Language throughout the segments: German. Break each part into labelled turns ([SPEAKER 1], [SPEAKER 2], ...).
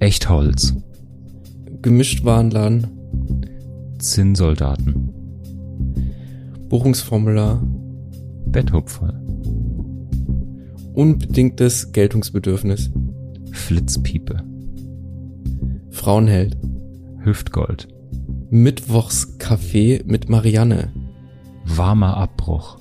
[SPEAKER 1] Echtholz.
[SPEAKER 2] Gemischtwarenladen.
[SPEAKER 1] Zinnsoldaten.
[SPEAKER 2] Buchungsformular.
[SPEAKER 1] Betthupfer.
[SPEAKER 2] Unbedingtes Geltungsbedürfnis.
[SPEAKER 1] Flitzpiepe.
[SPEAKER 2] Frauenheld.
[SPEAKER 1] Hüftgold.
[SPEAKER 2] Mittwochskaffee mit Marianne.
[SPEAKER 1] Warmer Abbruch.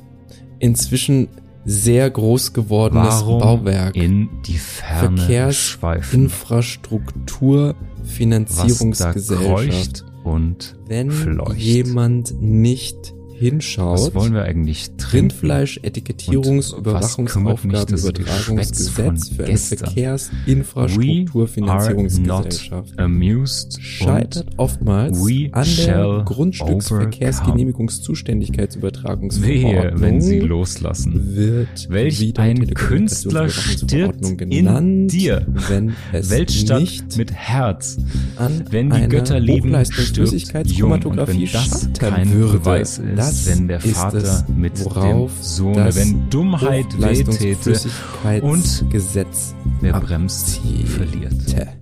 [SPEAKER 2] Inzwischen sehr groß gewordenes
[SPEAKER 1] Warum
[SPEAKER 2] Bauwerk.
[SPEAKER 1] in die Ferne schweifen?
[SPEAKER 2] Verkehrsinfrastruktur,
[SPEAKER 1] Was da
[SPEAKER 2] Finanzierungsgesellschaft.
[SPEAKER 1] kreucht und
[SPEAKER 2] Wenn
[SPEAKER 1] fleucht.
[SPEAKER 2] jemand nicht hinschaut,
[SPEAKER 1] Was wollen wir eigentlich trinken?
[SPEAKER 2] Rindfleisch,
[SPEAKER 1] Und
[SPEAKER 2] Etikettierungs-,
[SPEAKER 1] was kümmert mich
[SPEAKER 2] Überwachungsaufgaben,
[SPEAKER 1] das
[SPEAKER 2] Übertragungsgesetz für eine
[SPEAKER 1] von gestern?
[SPEAKER 2] Verkehrsinfrastruktur,
[SPEAKER 1] We are
[SPEAKER 2] Finanzierungsgesellschaft.
[SPEAKER 1] not amused
[SPEAKER 2] Scheitert oftmals an der Grundstücksverkehrsgenehmigungszuständigkeitsübertragungsverordnung.
[SPEAKER 1] wenn sie loslassen.
[SPEAKER 2] wird
[SPEAKER 1] Welch ein Künstler stirbt in
[SPEAKER 2] genannt,
[SPEAKER 1] dir.
[SPEAKER 2] wenn es
[SPEAKER 1] Weltstadt
[SPEAKER 2] nicht
[SPEAKER 1] mit Herz.
[SPEAKER 2] an
[SPEAKER 1] Wenn die Götter lieben, stirbt jung. Und wenn das kein
[SPEAKER 2] würde,
[SPEAKER 1] Beweis ist,
[SPEAKER 2] das
[SPEAKER 1] wenn der
[SPEAKER 2] ist
[SPEAKER 1] Vater
[SPEAKER 2] es,
[SPEAKER 1] mit dem
[SPEAKER 2] das
[SPEAKER 1] wenn Dummheit wehtäte
[SPEAKER 2] Hochleistungsflüssigkeitsgesetz
[SPEAKER 1] wer bremst, verliert.
[SPEAKER 2] abzielte.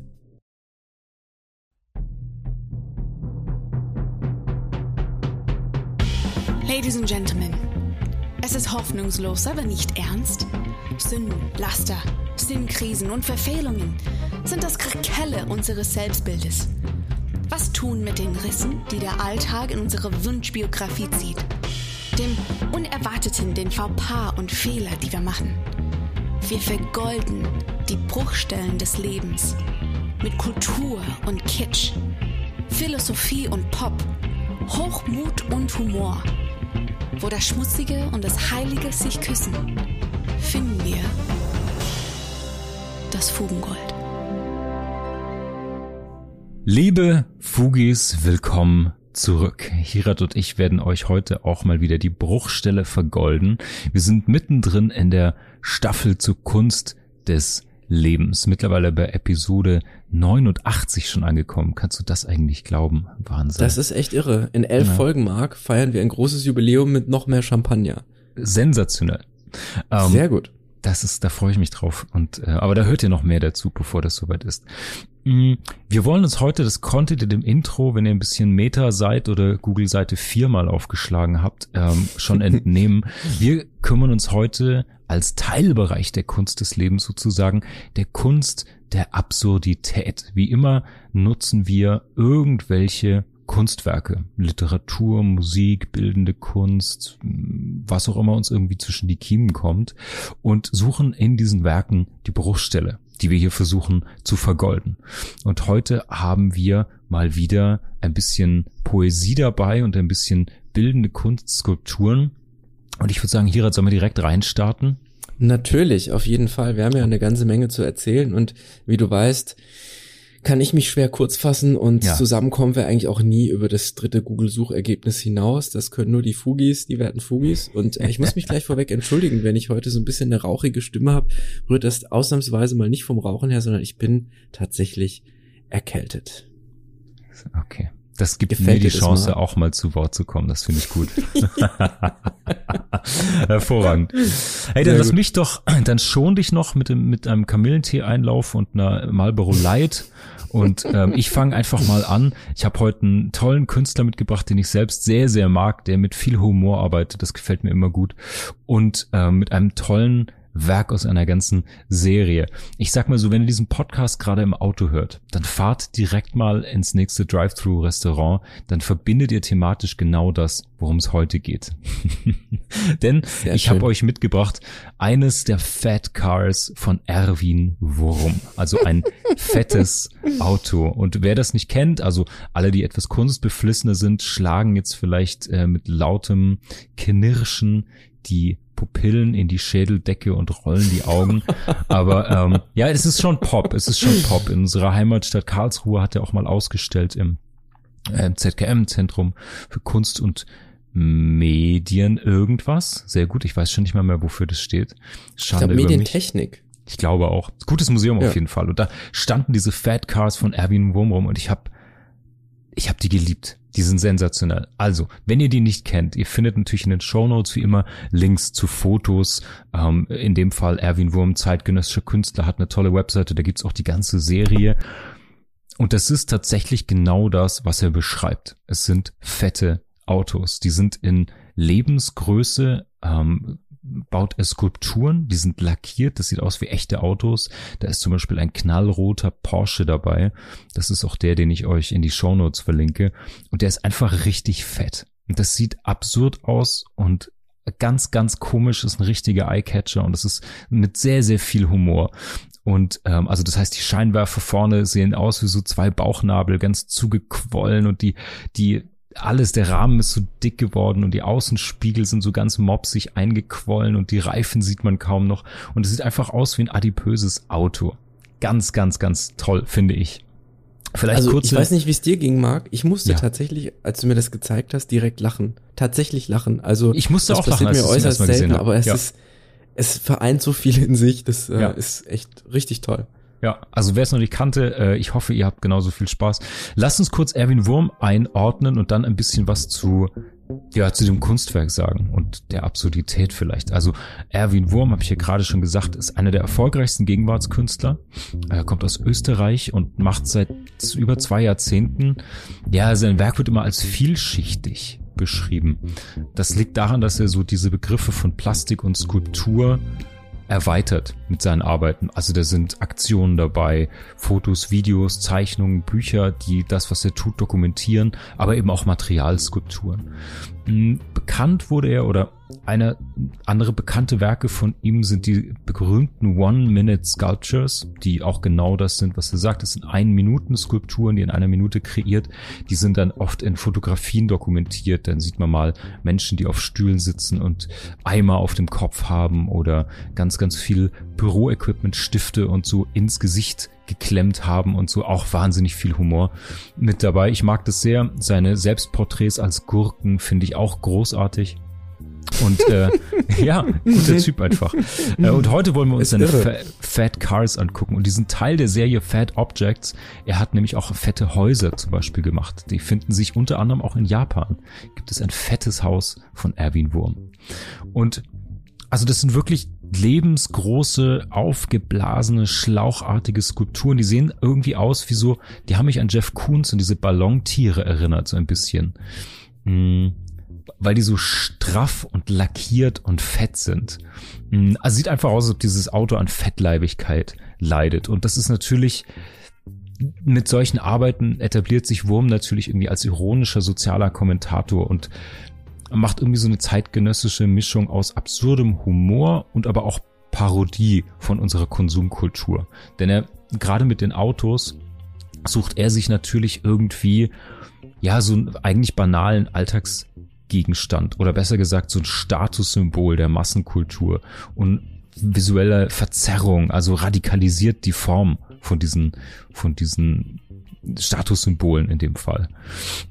[SPEAKER 3] Ladies and Gentlemen, es ist hoffnungslos, aber nicht ernst. Sünden, Laster, Sinnkrisen und Verfehlungen sind das Krakelle unseres Selbstbildes. Was tun mit den Rissen, die der Alltag in unsere Wunschbiografie zieht? Dem Unerwarteten, den Fauxpas und Fehler, die wir machen. Wir vergolden die Bruchstellen des Lebens mit Kultur und Kitsch, Philosophie und Pop, Hochmut und Humor. Wo das Schmutzige und das Heilige sich küssen, finden wir das Fugengold.
[SPEAKER 1] Liebe Fugis, willkommen zurück. Hirat und ich werden euch heute auch mal wieder die Bruchstelle vergolden. Wir sind mittendrin in der Staffel zur Kunst des Lebens. Mittlerweile bei Episode 89 schon angekommen. Kannst du das eigentlich glauben? Wahnsinn.
[SPEAKER 2] Das ist echt irre. In elf
[SPEAKER 1] Ja.
[SPEAKER 2] Folgen, Mark, feiern wir ein großes Jubiläum mit noch mehr Champagner.
[SPEAKER 1] sensationell. Ähm,
[SPEAKER 2] Sehr gut.
[SPEAKER 1] Das ist, da freue ich mich drauf. Und äh, aber da hört ihr noch mehr dazu, bevor das soweit ist. Mm, Wir wollen uns heute, das konntet ihr dem Intro, wenn ihr ein bisschen Meta seid oder Google-Seite viermal aufgeschlagen habt, ähm, schon entnehmen. Wir kümmern uns heute als Teilbereich der Kunst des Lebens sozusagen der Kunst der Absurdität. Wie immer nutzen wir irgendwelche Kunstwerke, Literatur, Musik, bildende Kunst, was auch immer uns irgendwie zwischen die Kiemen kommt und suchen in diesen Werken die Bruchstelle, die wir hier versuchen zu vergolden. Und heute haben wir mal wieder ein bisschen Poesie dabei und ein bisschen bildende Kunstskulpturen. Und ich würde sagen, hier sollen wir direkt reinstarten.
[SPEAKER 2] Natürlich, auf jeden Fall. Wir haben ja eine ganze Menge zu erzählen und wie du weißt, kann ich mich schwer kurz fassen und
[SPEAKER 1] Ja.
[SPEAKER 2] zusammen kommen wir eigentlich auch nie über das dritte Google-Suchergebnis hinaus. Das können nur die Fugis, die werten Fugis. Und äh, ich muss mich gleich vorweg entschuldigen, wenn ich heute so ein bisschen eine rauchige Stimme habe, rührt das ausnahmsweise mal nicht vom Rauchen her, sondern ich bin tatsächlich erkältet.
[SPEAKER 1] Okay. Das gibt
[SPEAKER 2] Gefällt
[SPEAKER 1] mir die Chance,
[SPEAKER 2] mal?
[SPEAKER 1] auch mal zu Wort zu kommen. Das finde ich gut. Hervorragend. Hey, dann
[SPEAKER 2] Sehr
[SPEAKER 1] lass
[SPEAKER 2] gut.
[SPEAKER 1] mich doch, dann schon dich noch mit, dem, mit einem Kamillentee-Einlauf und einer Marlboro Light. Und ähm, ich fange einfach mal an. Ich habe heute einen tollen Künstler mitgebracht, den ich selbst sehr, sehr mag, der mit viel Humor arbeitet. Das gefällt mir immer gut. Und ähm, mit einem tollen Werk aus einer ganzen Serie. Ich sag mal so, wenn ihr diesen Podcast gerade im Auto hört, dann fahrt direkt mal ins nächste Drive-Thru-Restaurant, dann verbindet ihr thematisch genau das, worum es heute geht. Denn
[SPEAKER 2] Sehr
[SPEAKER 1] ich habe euch mitgebracht eines der Fat Cars von Erwin Wurm. Also ein fettes Auto. Und wer das nicht kennt, also alle, die etwas kunstbeflissene sind, schlagen jetzt vielleicht äh, mit lautem Knirschen die Pupillen in die Schädeldecke und rollen die Augen. Aber ähm, ja, es ist schon Pop. Es ist schon Pop. In unserer Heimatstadt Karlsruhe hat er auch mal ausgestellt im äh, ZKM, Zentrum für Kunst und Medien irgendwas. Sehr gut. Ich weiß schon nicht mal mehr, wofür das steht.
[SPEAKER 2] Ich
[SPEAKER 1] Schande
[SPEAKER 2] glaube,
[SPEAKER 1] über mich.
[SPEAKER 2] Medientechnik.
[SPEAKER 1] Ich glaube auch. Gutes Museum
[SPEAKER 2] Ja.
[SPEAKER 1] auf jeden Fall. Und da standen diese Fat Cars von Erwin Wurm rum und ich habe ich hab die geliebt. Die sind sensationell. Also, wenn ihr die nicht kennt, ihr findet natürlich in den Shownotes wie immer Links zu Fotos. Ähm, in dem Fall Erwin Wurm, zeitgenössischer Künstler, hat eine tolle Webseite, da gibt's auch die ganze Serie. und das ist tatsächlich genau das, was er beschreibt. Es sind fette Autos. Die sind in Lebensgröße, ähm, baut er Skulpturen, die sind lackiert, das sieht aus wie echte Autos. Da ist zum Beispiel ein knallroter Porsche dabei. Das ist auch der, den ich euch in die Show Notes verlinke. Und der ist einfach richtig fett. Und das sieht absurd aus und ganz, ganz komisch, ist ein richtiger Eyecatcher und es ist mit sehr, sehr viel Humor. Und ähm, also das heißt, die Scheinwerfer vorne sehen aus wie so zwei Bauchnabel, ganz zugequollen und die, die alles, der Rahmen ist so dick geworden und die Außenspiegel sind so ganz mopsig eingequollen und die Reifen sieht man kaum noch. Und es sieht einfach aus wie ein adipöses Auto. Ganz, ganz, ganz toll, finde ich.
[SPEAKER 2] Vielleicht also kurze, ich weiß nicht, wie es dir ging, Marc. Ich musste ja. tatsächlich, als du mir das gezeigt hast, direkt lachen. Tatsächlich lachen. Also
[SPEAKER 1] ich musste
[SPEAKER 2] das
[SPEAKER 1] auch lachen,
[SPEAKER 2] passiert mir äußerst selten, aber es ja. ist, es vereint so viel in sich. Das äh, ja. ist echt richtig toll.
[SPEAKER 1] Ja, also wer es noch nicht kannte, äh, ich hoffe, ihr habt genauso viel Spaß. Lasst uns kurz Erwin Wurm einordnen und dann ein bisschen was zu ja, zu dem Kunstwerk sagen und der Absurdität vielleicht. Also Erwin Wurm, habe ich ja gerade schon gesagt, ist einer der erfolgreichsten Gegenwartskünstler. Er kommt aus Österreich und macht seit über zwei Jahrzehnten, ja, sein Werk wird immer als vielschichtig beschrieben. Das liegt daran, dass er so diese Begriffe von Plastik und Skulptur erweitert mit seinen Arbeiten. Also da sind Aktionen dabei, Fotos, Videos, Zeichnungen, Bücher, die das, was er tut, dokumentieren, aber eben auch Materialskulpturen. Hm, bekannt wurde er oder eine andere bekannte Werke von ihm sind die berühmten One-Minute-Sculptures, die auch genau das sind, was er sagt. Das sind Ein-Minuten-Skulpturen, die in einer Minute kreiert. Die sind dann oft in Fotografien dokumentiert. Dann sieht man mal Menschen, die auf Stühlen sitzen und Eimer auf dem Kopf haben oder ganz, ganz viel Büroequipment, Stifte und so ins Gesicht geklemmt haben und so auch wahnsinnig viel Humor mit dabei. Ich mag das sehr. Seine Selbstporträts als Gurken finde ich auch großartig. Und äh, ja, guter Typ einfach. Äh, und heute wollen wir uns seine Fa Fat Cars angucken. Und diesen Teil der Serie Fat Objects, er hat nämlich auch fette Häuser zum Beispiel gemacht. Die finden sich unter anderem auch in Japan. Gibt es ein fettes Haus von Erwin Wurm. Und also das sind wirklich lebensgroße, aufgeblasene, schlauchartige Skulpturen. Die sehen irgendwie aus wie so, die haben mich an Jeff Koons und diese Ballontiere erinnert, so ein bisschen. Hm weil die so straff und lackiert und fett sind. Hm, also sieht einfach aus, als ob dieses Auto an Fettleibigkeit leidet. Und das ist natürlich, mit solchen Arbeiten etabliert sich Wurm natürlich irgendwie als ironischer sozialer Kommentator und macht irgendwie so eine zeitgenössische Mischung aus absurdem Humor und aber auch Parodie von unserer Konsumkultur. Denn er, gerade mit den Autos, sucht er sich natürlich irgendwie, ja, so einen eigentlich banalen Alltags Gegenstand oder besser gesagt so ein Statussymbol der Massenkultur und visuelle Verzerrung, also radikalisiert die Form von diesen, von diesen Statussymbolen in dem Fall.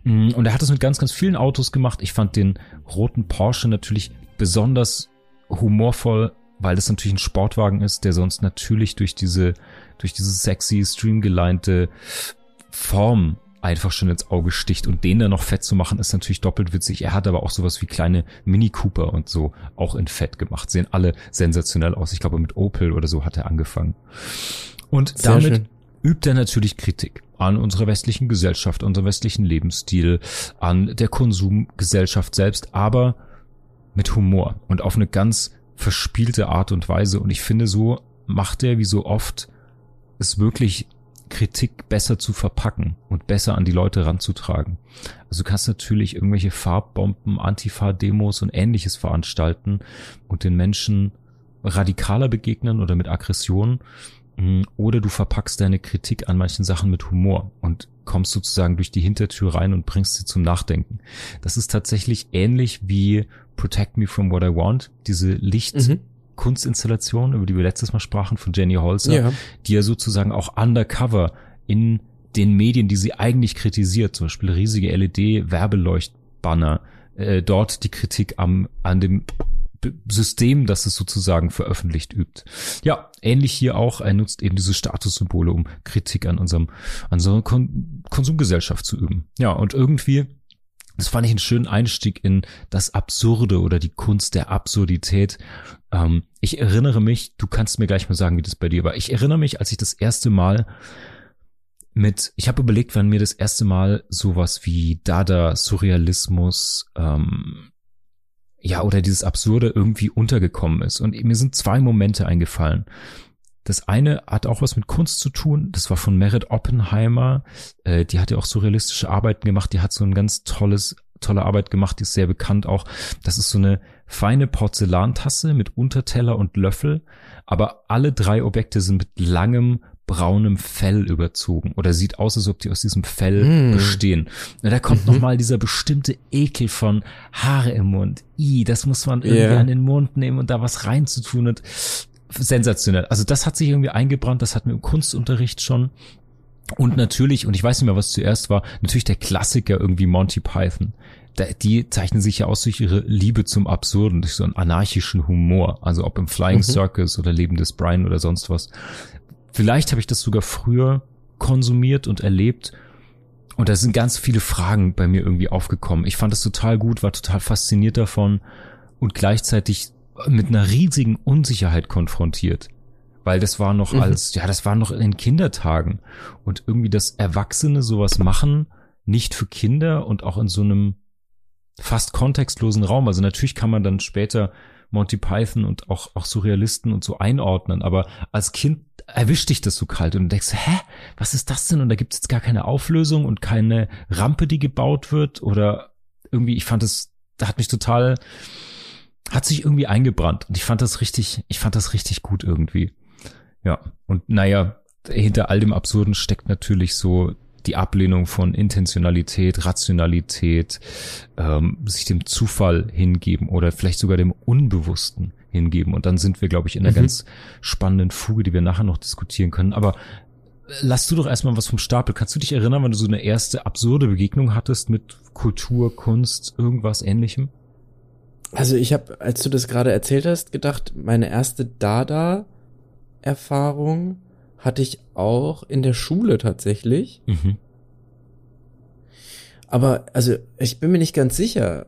[SPEAKER 1] Mm, und er hat das mit ganz, ganz vielen Autos gemacht. Ich fand den roten Porsche natürlich besonders humorvoll, weil das natürlich ein Sportwagen ist, der sonst natürlich durch diese, durch diese sexy, streamgeleinte Form einfach schon ins Auge sticht und den dann noch fett zu machen, ist natürlich doppelt witzig. Er hat aber auch sowas wie kleine Mini Cooper und so auch in fett gemacht. Sehen alle sensationell aus. Ich glaube, mit Opel oder so hat er angefangen. Und Sehr damit schön. übt er natürlich Kritik an unserer westlichen Gesellschaft, unserem westlichen Lebensstil, an der Konsumgesellschaft selbst, aber mit Humor und auf eine ganz verspielte Art und Weise. Und ich finde, so macht er wie so oft es wirklich Kritik besser zu verpacken und besser an die Leute ranzutragen. Also du kannst natürlich irgendwelche Farbbomben, Antifa-Demos und ähnliches veranstalten und den Menschen radikaler begegnen oder mit Aggression. Mm, oder du verpackst deine Kritik an manchen Sachen mit Humor und kommst sozusagen durch die Hintertür rein und bringst sie zum Nachdenken. Das ist tatsächlich ähnlich wie Protect Me From What I Want, diese Licht, mhm. Kunstinstallation, über die wir letztes Mal sprachen, von Jenny Holzer, ja. die ja sozusagen auch undercover in den Medien, die sie eigentlich kritisiert, zum Beispiel riesige LED-Werbeleuchtbanner, äh, dort die Kritik am, an dem System, das es sozusagen veröffentlicht übt. Ja, ähnlich hier auch, er nutzt eben diese Statussymbole, um Kritik an unserem, an unserer Kon Konsumgesellschaft zu üben. Ja, und irgendwie das fand ich einen schönen Einstieg in das Absurde oder die Kunst der Absurdität. Ähm, ich erinnere mich, du kannst mir gleich mal sagen, wie das bei dir war. Ich erinnere mich, als ich das erste Mal mit, ich habe überlegt, wann mir das erste Mal sowas wie Dada, Surrealismus, ähm, ja, oder dieses Absurde irgendwie untergekommen ist. Und mir sind zwei Momente eingefallen. Das eine hat auch was mit Kunst zu tun. Das war von Merit Oppenheimer. Äh, die hat ja auch surrealistische Arbeiten gemacht. Die hat so ein ganz tolles, tolle Arbeit gemacht. Die ist sehr bekannt auch. Das ist so eine feine Porzellantasse mit Unterteller und Löffel. Aber alle drei Objekte sind mit langem braunem Fell überzogen oder sieht aus, als ob die aus diesem Fell mm. bestehen. Und da kommt mhm. nochmal dieser bestimmte Ekel von Haare im Mund. I, das muss man irgendwie yeah. an den Mund nehmen und da was reinzutun und sensationell. Also das hat sich irgendwie eingebrannt, das hatten wir im Kunstunterricht schon. Und natürlich, und ich weiß nicht mehr, was zuerst war, natürlich der Klassiker irgendwie Monty Python. Die zeichnen sich ja aus durch ihre Liebe zum Absurden, durch so einen anarchischen Humor. Also ob im Flying mhm. Circus oder Leben des Brian oder sonst was. Vielleicht habe ich das sogar früher konsumiert und erlebt. Und da sind ganz viele Fragen bei mir irgendwie aufgekommen. Ich fand es total gut, war total fasziniert davon und gleichzeitig mit einer riesigen Unsicherheit konfrontiert. Weil das war noch mhm. als, ja, das war noch in den Kindertagen. Und irgendwie das Erwachsene sowas machen, nicht für Kinder und auch in so einem fast kontextlosen Raum. Also natürlich kann man dann später Monty Python und auch, auch Surrealisten und so einordnen, aber als Kind erwischt dich das so kalt und du denkst, hä, was ist das denn? Und da gibt es jetzt gar keine Auflösung und keine Rampe, die gebaut wird oder irgendwie, ich fand es, da hat mich total, hat sich irgendwie eingebrannt und ich fand das richtig, ich fand das richtig gut irgendwie. Ja, und naja, hinter all dem Absurden steckt natürlich so die Ablehnung von Intentionalität, Rationalität, ähm, sich dem Zufall hingeben oder vielleicht sogar dem Unbewussten hingeben. Und dann sind wir, glaube ich, in einer mhm. ganz spannenden Fuge, die wir nachher noch diskutieren können. Aber äh, lass du doch erstmal was vom Stapel. Kannst du dich erinnern, wenn du so eine erste absurde Begegnung hattest mit Kultur, Kunst, irgendwas ähnlichem?
[SPEAKER 2] Also ich habe, als du das gerade erzählt hast, gedacht, meine erste Dada-Erfahrung hatte ich auch in der Schule tatsächlich. Mhm. Aber, also, ich bin mir nicht ganz sicher.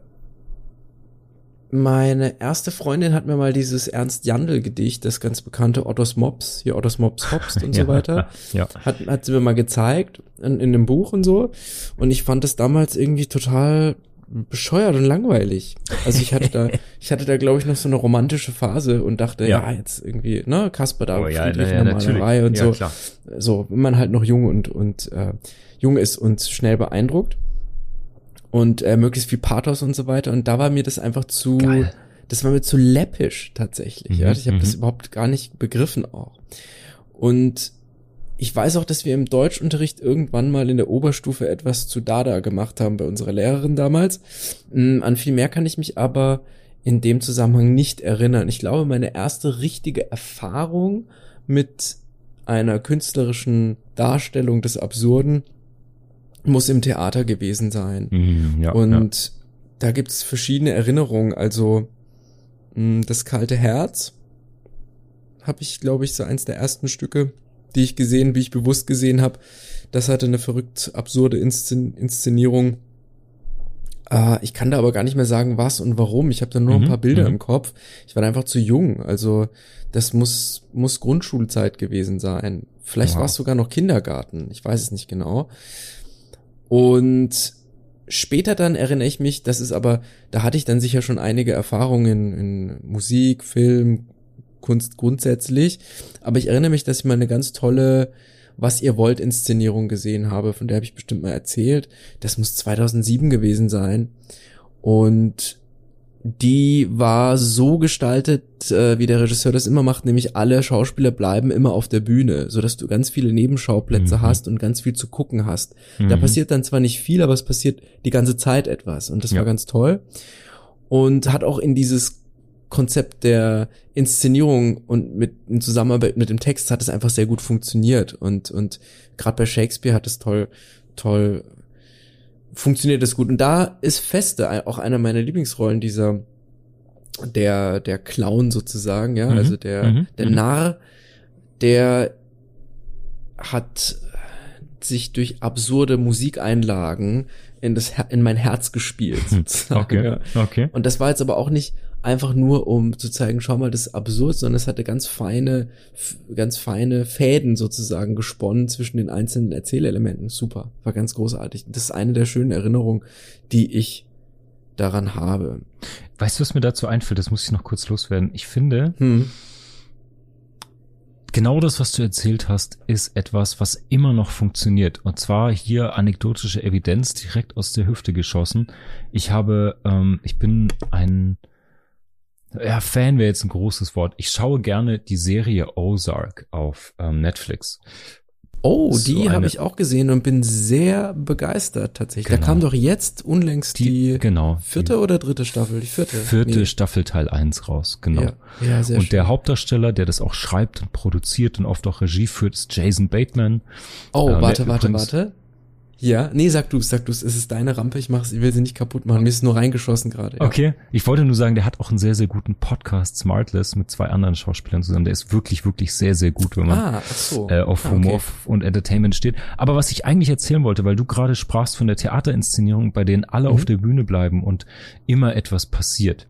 [SPEAKER 2] Meine erste Freundin hat mir mal dieses Ernst Jandl Gedicht, das ganz bekannte Ottos Mops, hier Ottos Mops Hopst und so ja, weiter, ja. hat, hat sie mir mal gezeigt in, in einem Buch und so. Und ich fand das damals irgendwie total bescheuert und langweilig. Also ich hatte da, ich hatte da glaube ich noch so eine romantische Phase und dachte, ja, ja jetzt irgendwie, ne, Kasper da, oh, ja, ja, Malerei und so. Klar. So, wenn man halt noch jung und, und äh, jung ist und schnell beeindruckt und äh, möglichst viel Pathos und so weiter. Und da war mir das einfach zu, Geil. das war mir zu läppisch tatsächlich. Mhm, ja, ich habe das mhm. überhaupt gar nicht begriffen auch. Und ich weiß auch, dass wir im Deutschunterricht irgendwann mal in der Oberstufe etwas zu Dada gemacht haben bei unserer Lehrerin damals. Mm, an viel mehr kann ich mich aber in dem Zusammenhang nicht erinnern. Ich glaube, meine erste richtige Erfahrung mit einer künstlerischen Darstellung des Absurden muss im Theater gewesen sein. Mhm, ja, Und ja. da gibt's verschiedene Erinnerungen. Also mm, das kalte Herz habe ich, glaube ich, so eins der ersten Stücke die ich gesehen, wie ich bewusst gesehen habe. Das hatte eine verrückt absurde Inszen Inszenierung. Äh, ich kann da aber gar nicht mehr sagen, was und warum. Ich habe da nur mhm, ein paar Bilder mhm. im Kopf. Ich war einfach zu jung. Also das muss, muss Grundschulzeit gewesen sein. Vielleicht wow. war es sogar noch Kindergarten. Ich weiß es nicht genau. Und später dann erinnere ich mich, das ist aber, da hatte ich dann sicher schon einige Erfahrungen in Musik, Film, Kunst grundsätzlich. Aber ich erinnere mich, dass ich mal eine ganz tolle Was ihr wollt Inszenierung gesehen habe, von der habe ich bestimmt mal erzählt. Das muss 2007 gewesen sein. Und die war so gestaltet, äh, wie der Regisseur das immer macht, nämlich alle Schauspieler bleiben immer auf der Bühne, so dass du ganz viele Nebenschauplätze mhm. hast und ganz viel zu gucken hast. Mhm. Da passiert dann zwar nicht viel, aber es passiert die ganze Zeit etwas und das ja. war ganz toll und hat auch in dieses Konzept der Inszenierung und mit in Zusammenarbeit mit dem Text hat es einfach sehr gut funktioniert und und gerade bei Shakespeare hat es toll toll funktioniert es gut und da ist Feste auch einer meiner Lieblingsrollen dieser der der Clown sozusagen ja mhm. also der mhm. der mhm. Narr der hat sich durch absurde Musikeinlagen in das in mein Herz gespielt sozusagen.
[SPEAKER 1] Okay.
[SPEAKER 2] Ja. okay. Und das war jetzt aber auch nicht einfach nur um zu zeigen, schau mal, das ist absurd, sondern es hatte ganz feine, ganz feine Fäden sozusagen gesponnen zwischen den einzelnen Erzählelementen. Super, war ganz großartig. Das ist eine der schönen Erinnerungen, die ich daran habe.
[SPEAKER 1] Weißt du, was mir dazu einfällt? Das muss ich noch kurz loswerden. Ich finde, hm genau das, was du erzählt hast, ist etwas, was immer noch funktioniert. Und zwar hier anekdotische Evidenz direkt aus der Hüfte geschossen. Ich habe, ähm, ich bin ein, ja, Fan wäre jetzt ein großes Wort. Ich schaue gerne die Serie Ozark auf ähm, Netflix.
[SPEAKER 2] Oh, so die habe ich auch gesehen und bin sehr begeistert tatsächlich. Genau. Da kam doch jetzt unlängst die, die genau, vierte die oder dritte Staffel? Die vierte.
[SPEAKER 1] Vierte nee. Staffel Teil 1 raus, genau. Ja, ja sehr Und schön. der Hauptdarsteller, der das auch schreibt und produziert und oft auch Regie führt, ist Jason Bateman.
[SPEAKER 2] Oh, äh, warte, warte, warte. Ja, nee, sag du, sag du, es ist deine Rampe, ich mach's, ich will sie nicht kaputt machen, mir ist nur reingeschossen gerade.
[SPEAKER 1] Ja. Okay, ich wollte nur sagen, der hat auch einen sehr, sehr guten Podcast, Smartless, mit zwei anderen Schauspielern zusammen. Der ist wirklich, wirklich sehr, sehr gut, wenn man ah, so. äh, auf Humor okay. und Entertainment steht. Aber was ich eigentlich erzählen wollte, weil du gerade sprachst von der Theaterinszenierung, bei denen alle mhm. auf der Bühne bleiben und immer etwas passiert.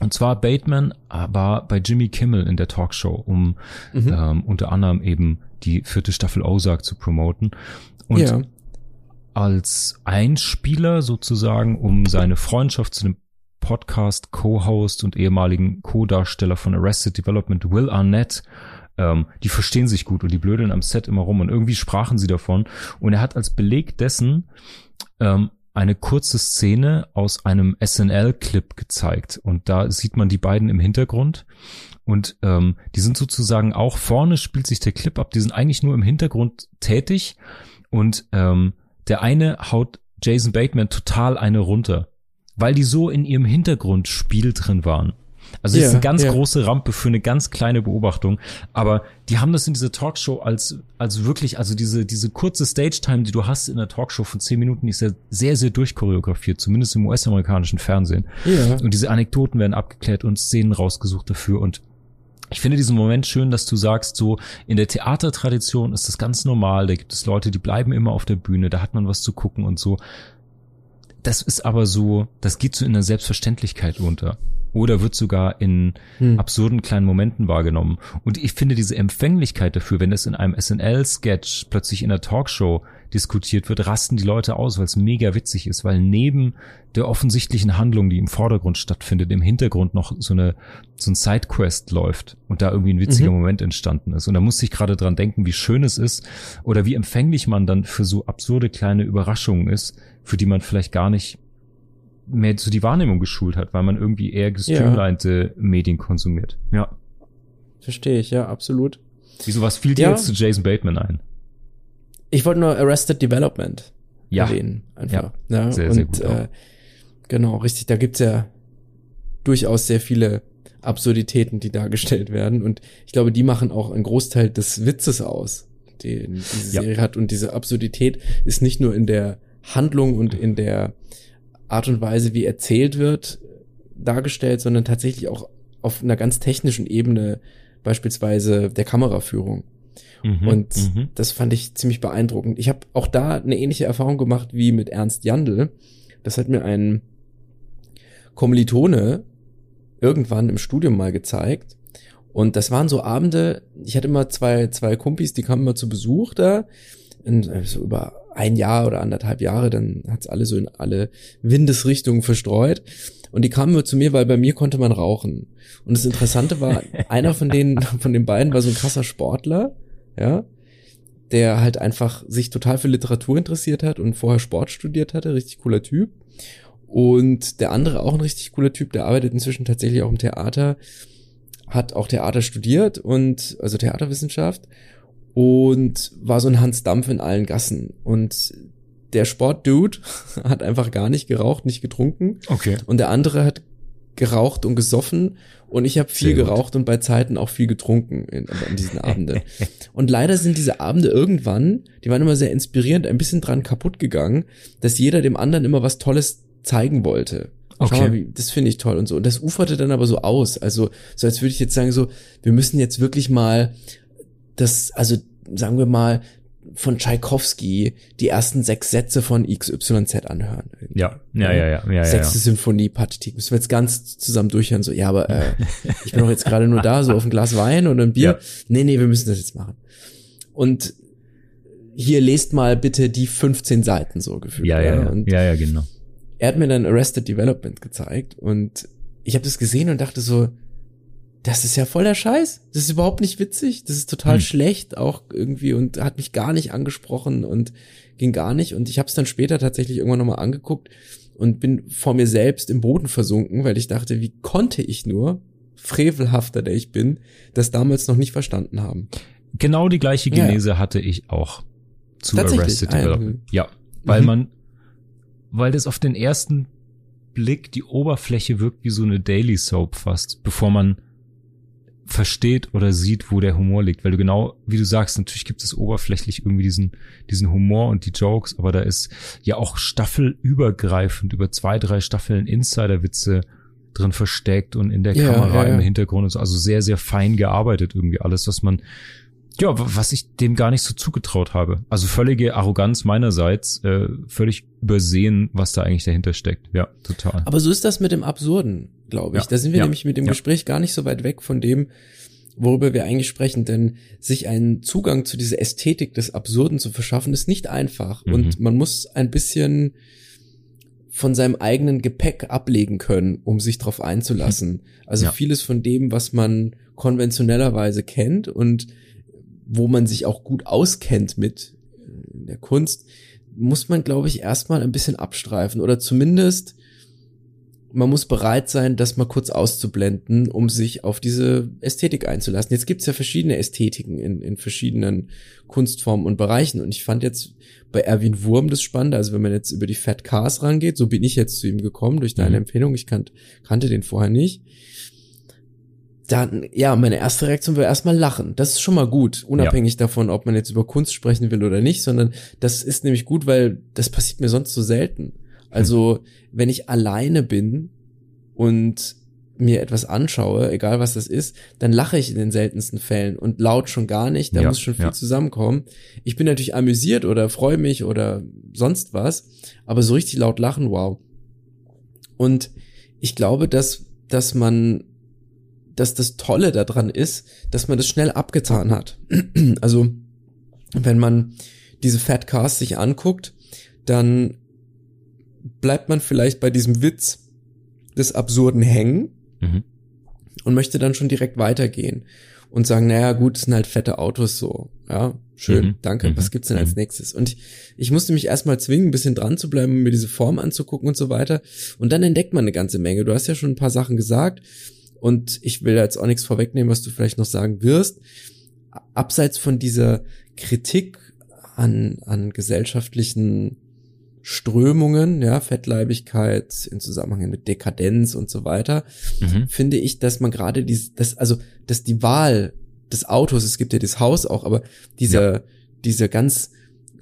[SPEAKER 1] Und zwar Bateman war bei Jimmy Kimmel in der Talkshow, um mhm. ähm, unter anderem eben die vierte Staffel Ozark zu promoten. Und ja als Einspieler sozusagen, um seine Freundschaft zu dem Podcast Co-Host und ehemaligen Co-Darsteller von Arrested Development Will Arnett. Ähm, die verstehen sich gut und die blödeln am Set immer rum und irgendwie sprachen sie davon. Und er hat als Beleg dessen ähm, eine kurze Szene aus einem SNL-Clip gezeigt. Und da sieht man die beiden im Hintergrund. Und ähm, die sind sozusagen auch vorne spielt sich der Clip ab, die sind eigentlich nur im Hintergrund tätig. Und ähm, der eine haut Jason Bateman total eine runter, weil die so in ihrem Hintergrundspiel drin waren. Also ja, ist eine ganz ja. große Rampe für eine ganz kleine Beobachtung, aber die haben das in dieser Talkshow als als wirklich, also diese diese kurze Stage-Time, die du hast in der Talkshow von zehn Minuten, die ist ja sehr sehr durchchoreografiert, zumindest im US-amerikanischen Fernsehen. Ja. Und diese Anekdoten werden abgeklärt und Szenen rausgesucht dafür und ich finde diesen Moment schön, dass du sagst, so in der Theatertradition ist das ganz normal, da gibt es Leute, die bleiben immer auf der Bühne, da hat man was zu gucken und so. Das ist aber so, das geht so in der Selbstverständlichkeit unter. Oder wird sogar in hm. absurden kleinen Momenten wahrgenommen. Und ich finde diese Empfänglichkeit dafür, wenn es in einem SNL-Sketch plötzlich in der Talkshow diskutiert wird, rasten die Leute aus, weil es mega witzig ist, weil neben der offensichtlichen Handlung, die im Vordergrund stattfindet, im Hintergrund noch so eine so ein Sidequest läuft und da irgendwie ein witziger mhm. Moment entstanden ist. Und da musste ich gerade dran denken, wie schön es ist oder wie empfänglich man dann für so absurde kleine Überraschungen ist, für die man vielleicht gar nicht mehr so die Wahrnehmung geschult hat, weil man irgendwie eher gestreamlinete ja. Medien konsumiert. Ja.
[SPEAKER 2] Verstehe ich, ja, absolut.
[SPEAKER 1] Wieso was fiel dir ja. jetzt zu Jason Bateman ein?
[SPEAKER 2] Ich wollte nur Arrested Development ja. erwähnen. Einfach. Ja, ja. sehr, sehr gut. Äh, genau, richtig. Da gibt's ja durchaus sehr viele Absurditäten, die dargestellt werden. Und ich glaube, die machen auch einen Großteil des Witzes aus, den diese ja. Serie hat. Und diese Absurdität ist nicht nur in der Handlung und in der Art und Weise, wie erzählt wird, dargestellt, sondern tatsächlich auch auf einer ganz technischen Ebene, beispielsweise der Kameraführung. Mhm, und mhm. das fand ich ziemlich beeindruckend. Ich habe auch da eine ähnliche Erfahrung gemacht wie mit Ernst Jandl. Das hat mir ein Kommilitone irgendwann im Studium mal gezeigt. Und das waren so Abende, ich hatte immer zwei, zwei Kumpis, die kamen immer zu Besuch da, in, so über ein Jahr oder anderthalb Jahre, dann hat's alle so in alle Windesrichtungen verstreut. Und die kamen immer zu mir, weil bei mir konnte man rauchen. Und das Interessante war, einer von denen, von den beiden war so ein krasser Sportler ja, der halt einfach sich total für Literatur interessiert hat und vorher Sport studiert hatte, richtig cooler Typ. Und der andere auch ein richtig cooler Typ, der arbeitet inzwischen tatsächlich auch im Theater, hat auch Theater studiert und also Theaterwissenschaft und war so ein Hans Dampf in allen Gassen. Und der Sportdude hat einfach gar nicht geraucht, nicht getrunken.
[SPEAKER 1] Okay.
[SPEAKER 2] Und der andere hat geraucht und gesoffen und ich habe viel geraucht und bei Zeiten auch viel getrunken in, an diesen Abenden. und leider sind diese Abende irgendwann, die waren immer sehr inspirierend, ein bisschen dran kaputt gegangen, dass jeder dem anderen immer was Tolles zeigen wollte. Okay. Schau mal, das finde ich toll und so. Und das uferte dann aber so aus. Also, so als würde ich jetzt sagen, so, wir müssen jetzt wirklich mal das, also sagen wir mal, von Tschaikowski die ersten sechs Sätze von XYZ anhören.
[SPEAKER 1] Ja, ja, ja, ja. ja,
[SPEAKER 2] Sechste
[SPEAKER 1] ja.
[SPEAKER 2] Symphonie, Pathetik. Müssen wir jetzt ganz zusammen durchhören. So, ja, aber äh, ich bin doch jetzt gerade nur da, so auf ein Glas Wein und ein Bier.
[SPEAKER 1] Ja.
[SPEAKER 2] Nee, nee, wir müssen das jetzt machen. Und hier lest mal bitte die 15 Seiten so gefühlt.
[SPEAKER 1] Ja, ja, ja,
[SPEAKER 2] Und
[SPEAKER 1] ja, ja, genau.
[SPEAKER 2] er hat mir dann Arrested Development gezeigt und ich habe das gesehen und dachte so, das ist ja voller Scheiß. Das ist überhaupt nicht witzig. Das ist total
[SPEAKER 1] Hm.
[SPEAKER 2] schlecht auch irgendwie und hat mich gar nicht angesprochen und ging gar nicht. Und ich habe es dann später tatsächlich irgendwann nochmal angeguckt und bin vor mir selbst im Boden versunken, weil ich dachte, wie konnte ich nur, frevelhafter der ich bin, das damals noch nicht verstanden haben.
[SPEAKER 1] Genau die gleiche
[SPEAKER 2] Ja, ja.
[SPEAKER 1] Genese hatte ich auch zu? Arrested
[SPEAKER 2] Ah, ja.
[SPEAKER 1] Development. Ja, weil
[SPEAKER 2] Mhm.
[SPEAKER 1] man, weil das auf den ersten Blick die Oberfläche wirkt wie so eine Daily Soap fast, bevor man versteht oder sieht, wo der Humor liegt. Weil du genau, wie du sagst, natürlich gibt es oberflächlich irgendwie diesen, diesen Humor und die Jokes, aber da ist ja auch staffelübergreifend über zwei, drei Staffeln Insiderwitze drin versteckt und in der
[SPEAKER 2] Ja,
[SPEAKER 1] Kamera
[SPEAKER 2] ja, ja.
[SPEAKER 1] im Hintergrund und so. Also sehr, sehr fein gearbeitet irgendwie alles, was man ja, was ich dem gar nicht so zugetraut habe. Also völlige Arroganz meinerseits, äh, völlig übersehen, was da eigentlich dahinter steckt. Ja, total.
[SPEAKER 2] Aber so ist das mit dem Absurden, glaube ich.
[SPEAKER 1] Ja,
[SPEAKER 2] Da sind wir
[SPEAKER 1] ja,
[SPEAKER 2] nämlich mit dem
[SPEAKER 1] ja.
[SPEAKER 2] Gespräch gar nicht so weit weg von dem, worüber wir eigentlich sprechen. Denn sich einen Zugang zu dieser Ästhetik des Absurden zu verschaffen, ist nicht einfach.
[SPEAKER 1] Mhm.
[SPEAKER 2] Und man muss ein bisschen von seinem eigenen Gepäck ablegen können, um sich darauf einzulassen. Also
[SPEAKER 1] Ja.
[SPEAKER 2] vieles von dem, was man konventionellerweise kennt und wo man sich auch gut auskennt mit äh, der Kunst, muss man, glaube ich, erstmal ein bisschen abstreifen oder zumindest man muss bereit sein, das mal kurz auszublenden, um sich auf diese Ästhetik einzulassen. Jetzt gibt's ja verschiedene Ästhetiken in, in verschiedenen Kunstformen und Bereichen. Und ich fand jetzt bei Erwin Wurm das Spannende, also wenn man jetzt über die Fat Cars rangeht, so bin ich jetzt zu ihm gekommen durch deine
[SPEAKER 1] Mhm.
[SPEAKER 2] Empfehlung, ich kannt, kannte den vorher nicht. Dann, ja, meine erste Reaktion war erstmal lachen. Das ist schon mal gut, unabhängig davon, ob man jetzt über Kunst sprechen will oder nicht, sondern das ist nämlich gut, weil das passiert mir sonst so selten. Also, wenn ich alleine bin und mir etwas anschaue, egal was das ist, dann lache ich in den seltensten Fällen und laut schon gar nicht, da
[SPEAKER 1] Ja,
[SPEAKER 2] muss schon viel
[SPEAKER 1] ja.
[SPEAKER 2] zusammenkommen. Ich bin natürlich amüsiert oder freue mich oder sonst was, aber so richtig laut lachen, wow. Und ich glaube, dass, dass man, dass das Tolle daran ist, dass man das schnell abgetan hat. also, wenn man diese Fat Cars sich anguckt, dann bleibt man vielleicht bei diesem Witz des Absurden hängen
[SPEAKER 1] Mhm.
[SPEAKER 2] und möchte dann schon direkt weitergehen und sagen, naja, gut, es sind halt fette Autos so. Ja, schön,
[SPEAKER 1] Mhm.
[SPEAKER 2] danke.
[SPEAKER 1] Mhm.
[SPEAKER 2] Was gibt's denn als
[SPEAKER 1] Mhm.
[SPEAKER 2] nächstes? Und ich, ich musste mich erstmal zwingen, ein bisschen dran zu bleiben, um mir diese Form anzugucken und so weiter. Und dann entdeckt man eine ganze Menge. Du hast ja schon ein paar Sachen gesagt und ich will jetzt auch nichts vorwegnehmen, was du vielleicht noch sagen wirst. Abseits von dieser Kritik an, an gesellschaftlichen Strömungen, ja, Fettleibigkeit in Zusammenhang mit Dekadenz und so weiter,
[SPEAKER 1] Mhm.
[SPEAKER 2] finde ich, dass man gerade die, das, also, dass die Wahl des Autos, es gibt ja das Haus auch, aber diese, diese ganz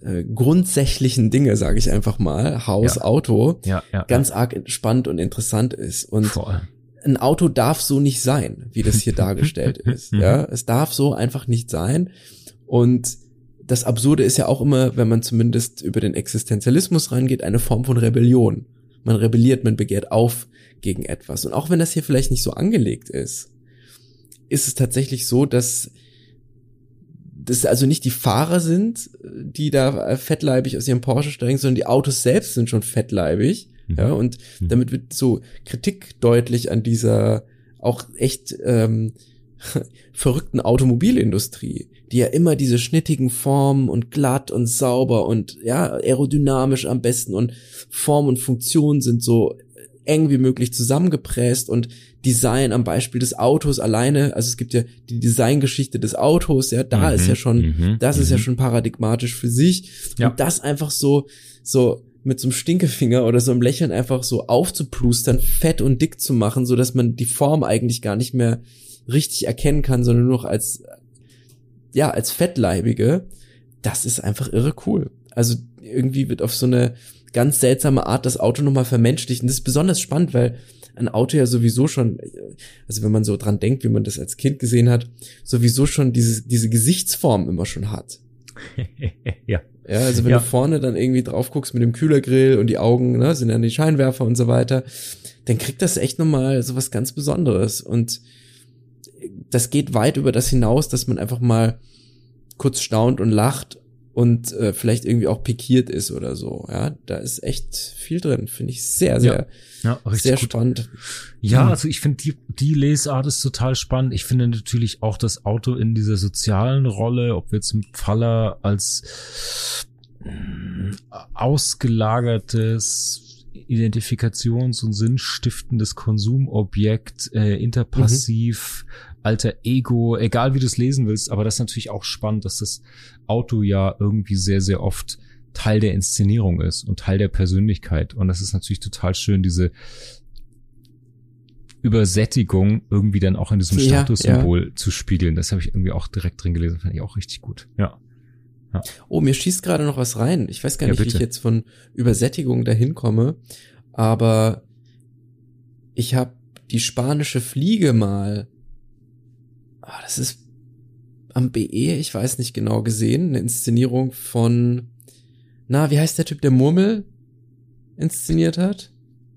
[SPEAKER 2] äh, grundsätzlichen Dinge, sage ich einfach mal, Haus,
[SPEAKER 1] Ja.
[SPEAKER 2] Auto,
[SPEAKER 1] Ja, ja.
[SPEAKER 2] ganz arg spannend und interessant ist. Und
[SPEAKER 1] Voll.
[SPEAKER 2] Ein Auto darf so nicht sein, wie das hier dargestellt ist. Ja, es darf so einfach nicht sein. Und das Absurde ist ja auch immer, wenn man zumindest über den Existenzialismus rangeht, eine Form von Rebellion. Man rebelliert, man begehrt auf gegen etwas. Und auch wenn das hier vielleicht nicht so angelegt ist, ist es tatsächlich so, dass das also nicht die Fahrer sind, die da fettleibig aus ihrem Porsche steigen, sondern die Autos selbst sind schon fettleibig.
[SPEAKER 1] Mhm.
[SPEAKER 2] Ja, und
[SPEAKER 1] Mhm.
[SPEAKER 2] damit wird so Kritik deutlich an dieser auch echt ähm, verrückten Automobilindustrie, die ja immer diese schnittigen Formen und glatt und sauber und ja, aerodynamisch am besten und Form und Funktion sind so eng wie möglich zusammengepresst und Design am Beispiel des Autos alleine, also es gibt ja die Designgeschichte des Autos, ja, da
[SPEAKER 1] Mhm,
[SPEAKER 2] ist ja schon,
[SPEAKER 1] mhm,
[SPEAKER 2] das ist ja
[SPEAKER 1] mhm.
[SPEAKER 2] schon paradigmatisch für sich
[SPEAKER 1] Ja.
[SPEAKER 2] und das einfach so, so mit so einem Stinkefinger oder so einem Lächeln einfach so aufzuplustern, fett und dick zu machen, so dass man die Form eigentlich gar nicht mehr richtig erkennen kann, sondern nur noch als, ja, als fettleibige, das ist einfach irre cool. Also irgendwie wird auf so eine ganz seltsame Art das Auto nochmal vermenschlicht. Und das ist besonders spannend, weil ein Auto ja sowieso schon, also wenn man so dran denkt, wie man das als Kind gesehen hat, sowieso schon diese, diese Gesichtsform immer schon hat.
[SPEAKER 1] ja.
[SPEAKER 2] Ja, also wenn
[SPEAKER 1] Ja.
[SPEAKER 2] du vorne dann irgendwie drauf guckst mit dem Kühlergrill und die Augen, ne, sind dann die Scheinwerfer und so weiter, dann kriegt das echt nochmal so was ganz Besonderes. Und das geht weit über das hinaus, dass man einfach mal kurz staunt und lacht und äh, vielleicht irgendwie auch pikiert ist oder so. Ja, da ist echt viel drin. Finde ich sehr, sehr,
[SPEAKER 1] Ja, richtig
[SPEAKER 2] sehr
[SPEAKER 1] gut.
[SPEAKER 2] spannend.
[SPEAKER 1] Ja,
[SPEAKER 2] Mhm.
[SPEAKER 1] also ich finde die, die Lesart ist total spannend. Ich finde natürlich auch das Auto in dieser sozialen Rolle, ob wir jetzt mit Faller als mm, ausgelagertes Identifikations- und sinnstiftendes Konsumobjekt, äh, interpassiv, alter Ego, egal wie du es lesen willst, aber das ist natürlich auch spannend, dass das Auto ja irgendwie sehr, sehr oft Teil der Inszenierung ist und Teil der Persönlichkeit. Und das ist natürlich total schön, diese Übersättigung irgendwie dann auch in diesem
[SPEAKER 2] Ja,
[SPEAKER 1] Statussymbol zu spiegeln. Das habe ich irgendwie auch direkt drin gelesen, fand ich auch richtig gut. Ja.
[SPEAKER 2] Oh, mir schießt gerade noch was rein. Ich weiß gar
[SPEAKER 1] Ja,
[SPEAKER 2] nicht, wie ich jetzt von Übersättigung dahin komme, aber ich habe die spanische Fliege mal. Ah, das ist am BE, ich weiß nicht genau gesehen, eine Inszenierung von na, wie heißt der Typ, der Murmel inszeniert hat?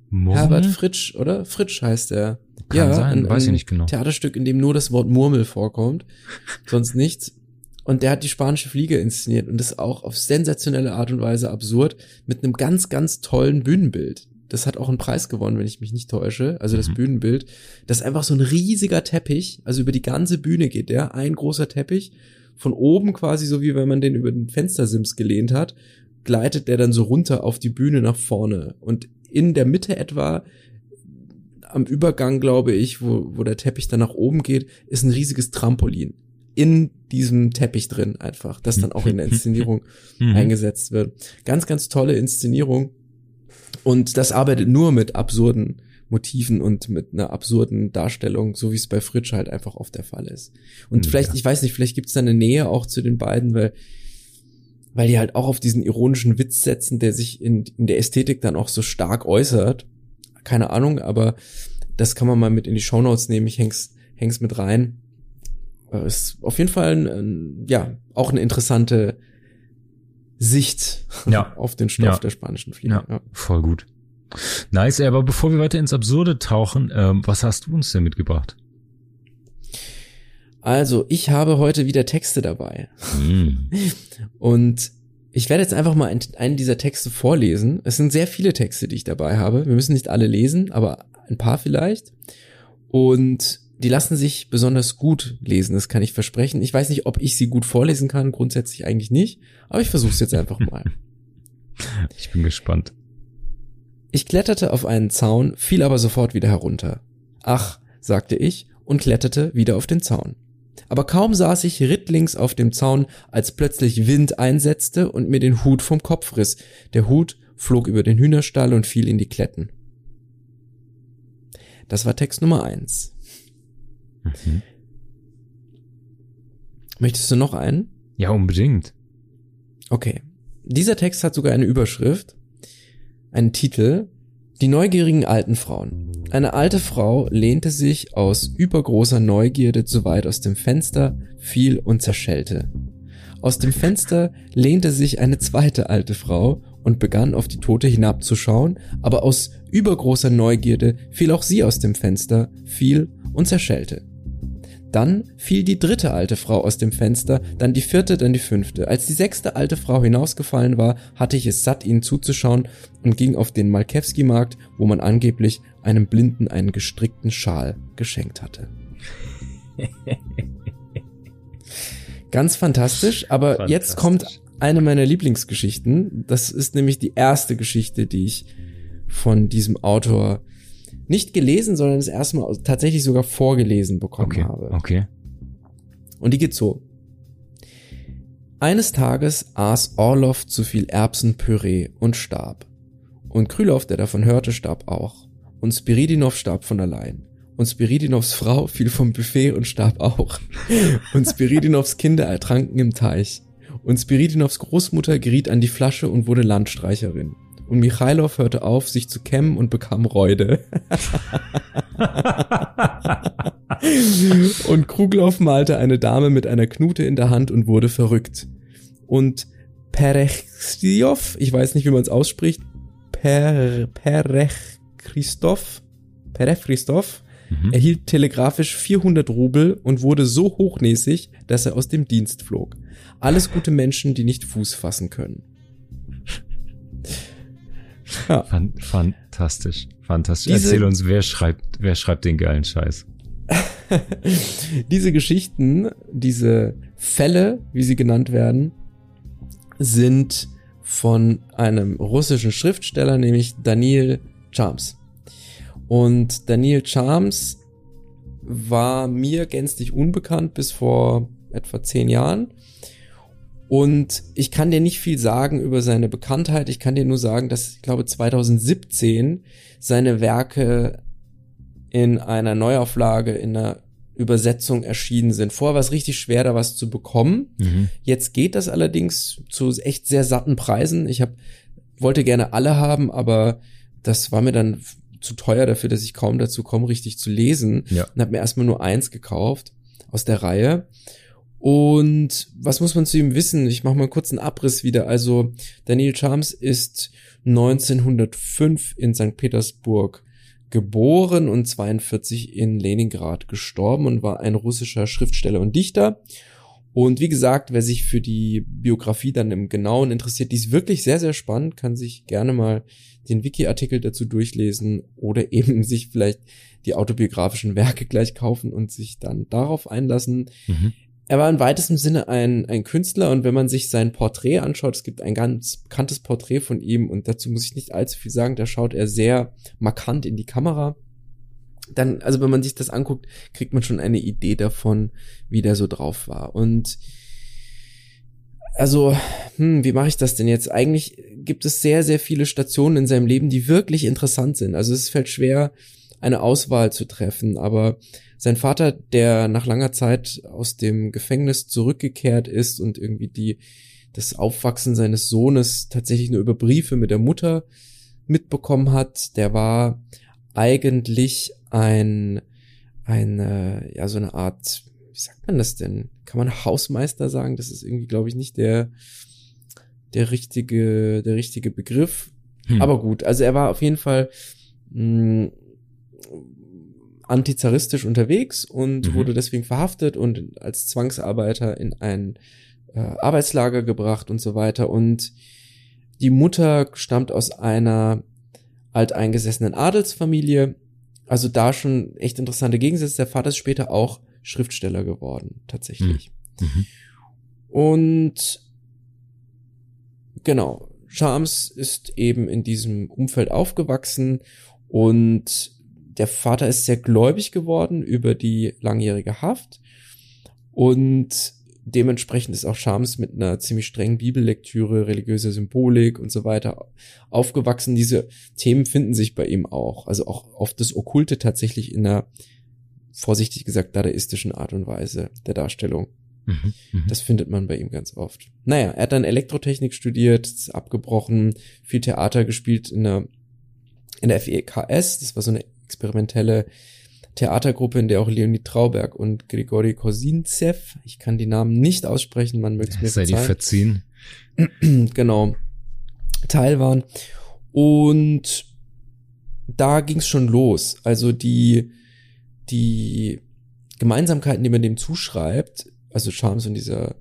[SPEAKER 1] Murmel?
[SPEAKER 2] Herbert Fritsch, oder? Fritsch heißt er.
[SPEAKER 1] Kann sein, weiß ich nicht genau.
[SPEAKER 2] Theaterstück, in dem nur das Wort Murmel vorkommt, sonst nichts. Und der hat die spanische Fliege inszeniert und das auch auf sensationelle Art und Weise absurd mit einem ganz, ganz tollen Bühnenbild. Das hat auch einen Preis gewonnen, wenn ich mich nicht täusche. Also das
[SPEAKER 1] Mhm.
[SPEAKER 2] Bühnenbild. Das ist einfach so ein riesiger Teppich. Also über die ganze Bühne geht der. Ein großer Teppich. Von oben quasi so wie wenn man den über den Fenstersims gelehnt hat, gleitet der dann so runter auf die Bühne nach vorne. Und in der Mitte etwa am Übergang, glaube ich, wo, wo der Teppich dann nach oben geht, ist ein riesiges Trampolin. In diesem Teppich drin einfach, das dann auch in der Inszenierung
[SPEAKER 1] Mhm.
[SPEAKER 2] eingesetzt wird. Ganz, ganz tolle Inszenierung. Und das arbeitet nur mit absurden Motiven und mit einer absurden Darstellung, so wie es bei Fritsch halt einfach oft der Fall ist. Und
[SPEAKER 1] Ja.
[SPEAKER 2] vielleicht, ich weiß nicht, vielleicht gibt es da eine Nähe auch zu den beiden, weil weil die halt auch auf diesen ironischen Witz setzen, der sich in, in der Ästhetik dann auch so stark äußert. Keine Ahnung, aber das kann man mal mit in die Shownotes nehmen. Ich häng's, häng's mit rein. Äh, Ist auf jeden Fall ein, ja, auch eine interessante Sicht
[SPEAKER 1] Ja.
[SPEAKER 2] auf den Stoff
[SPEAKER 1] Ja.
[SPEAKER 2] der spanischen Fliege.
[SPEAKER 1] Ja, voll gut. Nice, aber bevor wir weiter ins Absurde tauchen, ähm, was hast du uns denn mitgebracht?
[SPEAKER 2] Also, ich habe heute wieder Texte dabei.
[SPEAKER 1] Mhm.
[SPEAKER 2] Und ich werde jetzt einfach mal ein- einen dieser Texte vorlesen. Es sind sehr viele Texte, die ich dabei habe. Wir müssen nicht alle lesen, aber ein paar vielleicht. Und die lassen sich besonders gut lesen, das kann ich versprechen. Ich weiß nicht, ob ich sie gut vorlesen kann, grundsätzlich eigentlich nicht, aber ich versuche es jetzt einfach mal.
[SPEAKER 1] Ich bin gespannt.
[SPEAKER 2] Ich kletterte auf einen Zaun, fiel aber sofort wieder herunter. Ach, sagte ich und kletterte wieder auf den Zaun. Aber kaum saß ich rittlings auf dem Zaun, als plötzlich Wind einsetzte und mir den Hut vom Kopf riss. Der Hut flog über den Hühnerstall und fiel in die Kletten. Das war Text Nummer eins.
[SPEAKER 1] Mhm.
[SPEAKER 2] Möchtest du noch einen?
[SPEAKER 1] Ja, unbedingt.
[SPEAKER 2] Okay. Dieser Text hat sogar eine Überschrift, einen Titel, Die neugierigen alten Frauen. Eine alte Frau lehnte sich aus übergroßer Neugierde zu weit aus dem Fenster, fiel und zerschellte. Aus dem Fenster lehnte sich eine zweite alte Frau und begann auf die Tote hinabzuschauen, aber aus übergroßer Neugierde fiel auch sie aus dem Fenster, fiel und zerschellte. Dann fiel die dritte alte Frau aus dem Fenster, dann die vierte, dann die fünfte. Als die sechste alte Frau hinausgefallen war, hatte ich es satt, ihnen zuzuschauen und ging auf den Malkewski-Markt, wo man angeblich einem Blinden einen gestrickten Schal geschenkt hatte. Ganz fantastisch, aber jetzt kommt eine meiner Lieblingsgeschichten. Das ist nämlich die erste Geschichte, die ich von diesem Autor nicht gelesen, sondern das erste Mal tatsächlich sogar vorgelesen bekommen
[SPEAKER 1] Okay,
[SPEAKER 2] habe.
[SPEAKER 1] okay.
[SPEAKER 2] Und die geht so. Eines Tages aß Orlov zu viel Erbsenpüree und starb. Und Krylov, der davon hörte, starb auch. Und Spiridinov starb von allein. Und Spiridinovs Frau fiel vom Buffet und starb auch. Und Spiridinovs Kinder ertranken im Teich. Und Spiridinovs Großmutter geriet an die Flasche und wurde Landstreicherin. Und Michailov hörte auf, sich zu kämmen und bekam Reude. und Krugloff malte eine Dame mit einer Knute in der Hand und wurde verrückt. und Perechstiow, ich weiß nicht, wie man es ausspricht, per, Perech Christoph, Perech Christoph, mhm. erhielt telegrafisch 400 Rubel und wurde so hochnäsig, dass er aus dem Dienst flog. Alles gute Menschen, die nicht Fuß fassen können.
[SPEAKER 1] Ja. Fantastisch, fantastisch. Diese, Erzähl uns, wer schreibt, wer schreibt den geilen Scheiß?
[SPEAKER 2] diese Geschichten, diese Fälle, wie sie genannt werden, sind von einem russischen Schriftsteller, nämlich Daniel Charms. Und Daniel Charms war mir gänzlich unbekannt bis vor etwa zehn Jahren. Und ich kann dir nicht viel sagen über seine Bekanntheit. Ich kann dir nur sagen, dass ich glaube 2017 seine Werke in einer Neuauflage, in einer Übersetzung erschienen sind. Vorher war es richtig schwer, da was zu bekommen. Mhm. Jetzt geht das allerdings zu echt sehr satten Preisen. Ich hab, wollte gerne alle haben, aber das war mir dann zu teuer dafür, dass ich kaum dazu komme, richtig zu lesen. Ja. Und habe mir erstmal nur eins gekauft aus der Reihe. Und was muss man zu ihm wissen? Ich mache mal kurz einen Abriss wieder. Also Daniel Charms ist 1905 in St. Petersburg geboren und 42 in Leningrad gestorben und war ein russischer Schriftsteller und Dichter. Und wie gesagt, wer sich für die Biografie dann im Genauen interessiert, die ist wirklich sehr, sehr spannend, kann sich gerne mal den Wiki-Artikel dazu durchlesen oder eben sich vielleicht die autobiografischen Werke gleich kaufen und sich dann darauf einlassen. Mhm er war in weitestem Sinne ein, ein Künstler und wenn man sich sein Porträt anschaut, es gibt ein ganz bekanntes Porträt von ihm und dazu muss ich nicht allzu viel sagen, da schaut er sehr markant in die Kamera. Dann, also wenn man sich das anguckt, kriegt man schon eine Idee davon, wie der so drauf war. Und also, hm, wie mache ich das denn jetzt? Eigentlich gibt es sehr, sehr viele Stationen in seinem Leben, die wirklich interessant sind. Also es fällt schwer, eine Auswahl zu treffen, aber sein Vater, der nach langer Zeit aus dem Gefängnis zurückgekehrt ist und irgendwie die, das Aufwachsen seines Sohnes tatsächlich nur über Briefe mit der Mutter mitbekommen hat, der war eigentlich ein, ein, äh, ja, so eine Art, wie sagt man das denn? Kann man Hausmeister sagen? Das ist irgendwie, glaube ich, nicht der, der richtige, der richtige Begriff. Hm. Aber gut, also er war auf jeden Fall mh, mm, antizaristisch unterwegs und mhm. wurde deswegen verhaftet und als Zwangsarbeiter in ein äh, Arbeitslager gebracht und so weiter. Und die Mutter stammt aus einer alteingesessenen Adelsfamilie. Also da schon echt interessante Gegensätze. Der Vater ist später auch Schriftsteller geworden, tatsächlich. Mhm. mhm. Und genau, Charms ist eben in diesem Umfeld aufgewachsen und der Vater ist sehr gläubig geworden über die langjährige Haft und dementsprechend ist auch Shams mit einer ziemlich strengen Bibellektüre, religiöser Symbolik und so weiter aufgewachsen. Diese Themen finden sich bei ihm auch. Also auch oft das Okkulte tatsächlich in einer, vorsichtig gesagt, dadaistischen Art und Weise der Darstellung. Mhm, mhm. das findet man bei ihm ganz oft. Naja, er hat dann Elektrotechnik studiert, abgebrochen, viel Theater gespielt in der, in der FEKS, das war so eine experimentelle Theatergruppe, in der auch Leonid Trauberg und Grigori Kozintsev, ich kann die Namen nicht aussprechen, man möchte es mir
[SPEAKER 1] Sei
[SPEAKER 2] verzeihen. die verziehen. genau, Teil waren. Und da ging es schon los. Also die, die Gemeinsamkeiten, die man dem zuschreibt, also Charms und dieser,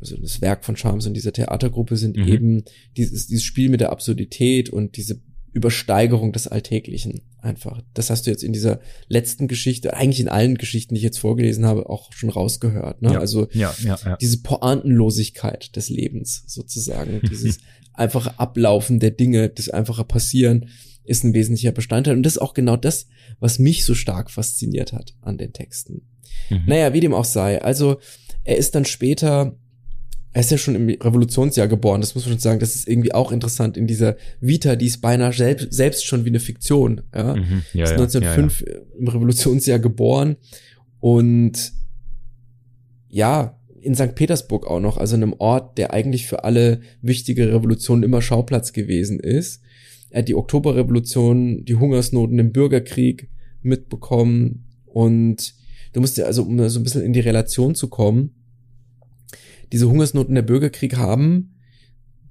[SPEAKER 2] also das Werk von Charms und dieser Theatergruppe sind mhm. eben dieses, dieses Spiel mit der Absurdität und diese Übersteigerung des Alltäglichen einfach. Das hast du jetzt in dieser letzten Geschichte, eigentlich in allen Geschichten, die ich jetzt vorgelesen habe, auch schon rausgehört. Ne?
[SPEAKER 1] Ja,
[SPEAKER 2] also
[SPEAKER 1] ja, ja,
[SPEAKER 2] diese Pointenlosigkeit des Lebens sozusagen, dieses einfache Ablaufen der Dinge, das einfache Passieren ist ein wesentlicher Bestandteil. Und das ist auch genau das, was mich so stark fasziniert hat an den Texten. Mhm. Naja, wie dem auch sei. Also er ist dann später er ist ja schon im Revolutionsjahr geboren, das muss man schon sagen. Das ist irgendwie auch interessant in dieser Vita, die ist beinahe selbst, selbst schon wie eine Fiktion. Ja? Mhm, ja, ist 1905 ja, ja. im Revolutionsjahr geboren und ja, in St. Petersburg auch noch, also in einem Ort, der eigentlich für alle wichtige Revolutionen immer Schauplatz gewesen ist. Er hat die Oktoberrevolution, die Hungersnoten, den Bürgerkrieg mitbekommen und du musst ja also, um so ein bisschen in die Relation zu kommen, diese Hungersnoten der Bürgerkrieg haben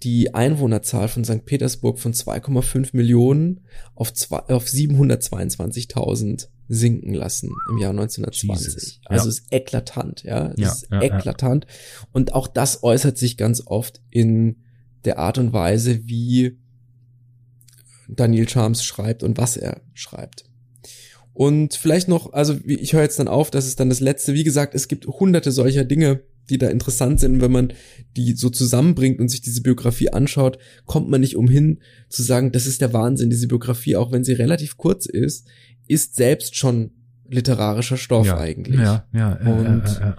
[SPEAKER 2] die Einwohnerzahl von St. Petersburg von 2,5 Millionen auf, zwei, auf 722.000 sinken lassen im Jahr 1920. Jesus. Also ja. ist eklatant, ja, es ja, ist ja, eklatant. Und auch das äußert sich ganz oft in der Art und Weise, wie Daniel Charms schreibt und was er schreibt. Und vielleicht noch, also ich höre jetzt dann auf, das ist dann das letzte. Wie gesagt, es gibt hunderte solcher Dinge, die da interessant sind. Wenn man die so zusammenbringt und sich diese Biografie anschaut, kommt man nicht umhin zu sagen, das ist der Wahnsinn. Diese Biografie, auch wenn sie relativ kurz ist, ist selbst schon literarischer Stoff
[SPEAKER 1] ja,
[SPEAKER 2] eigentlich.
[SPEAKER 1] Ja, ja,
[SPEAKER 2] ja, und ja, ja,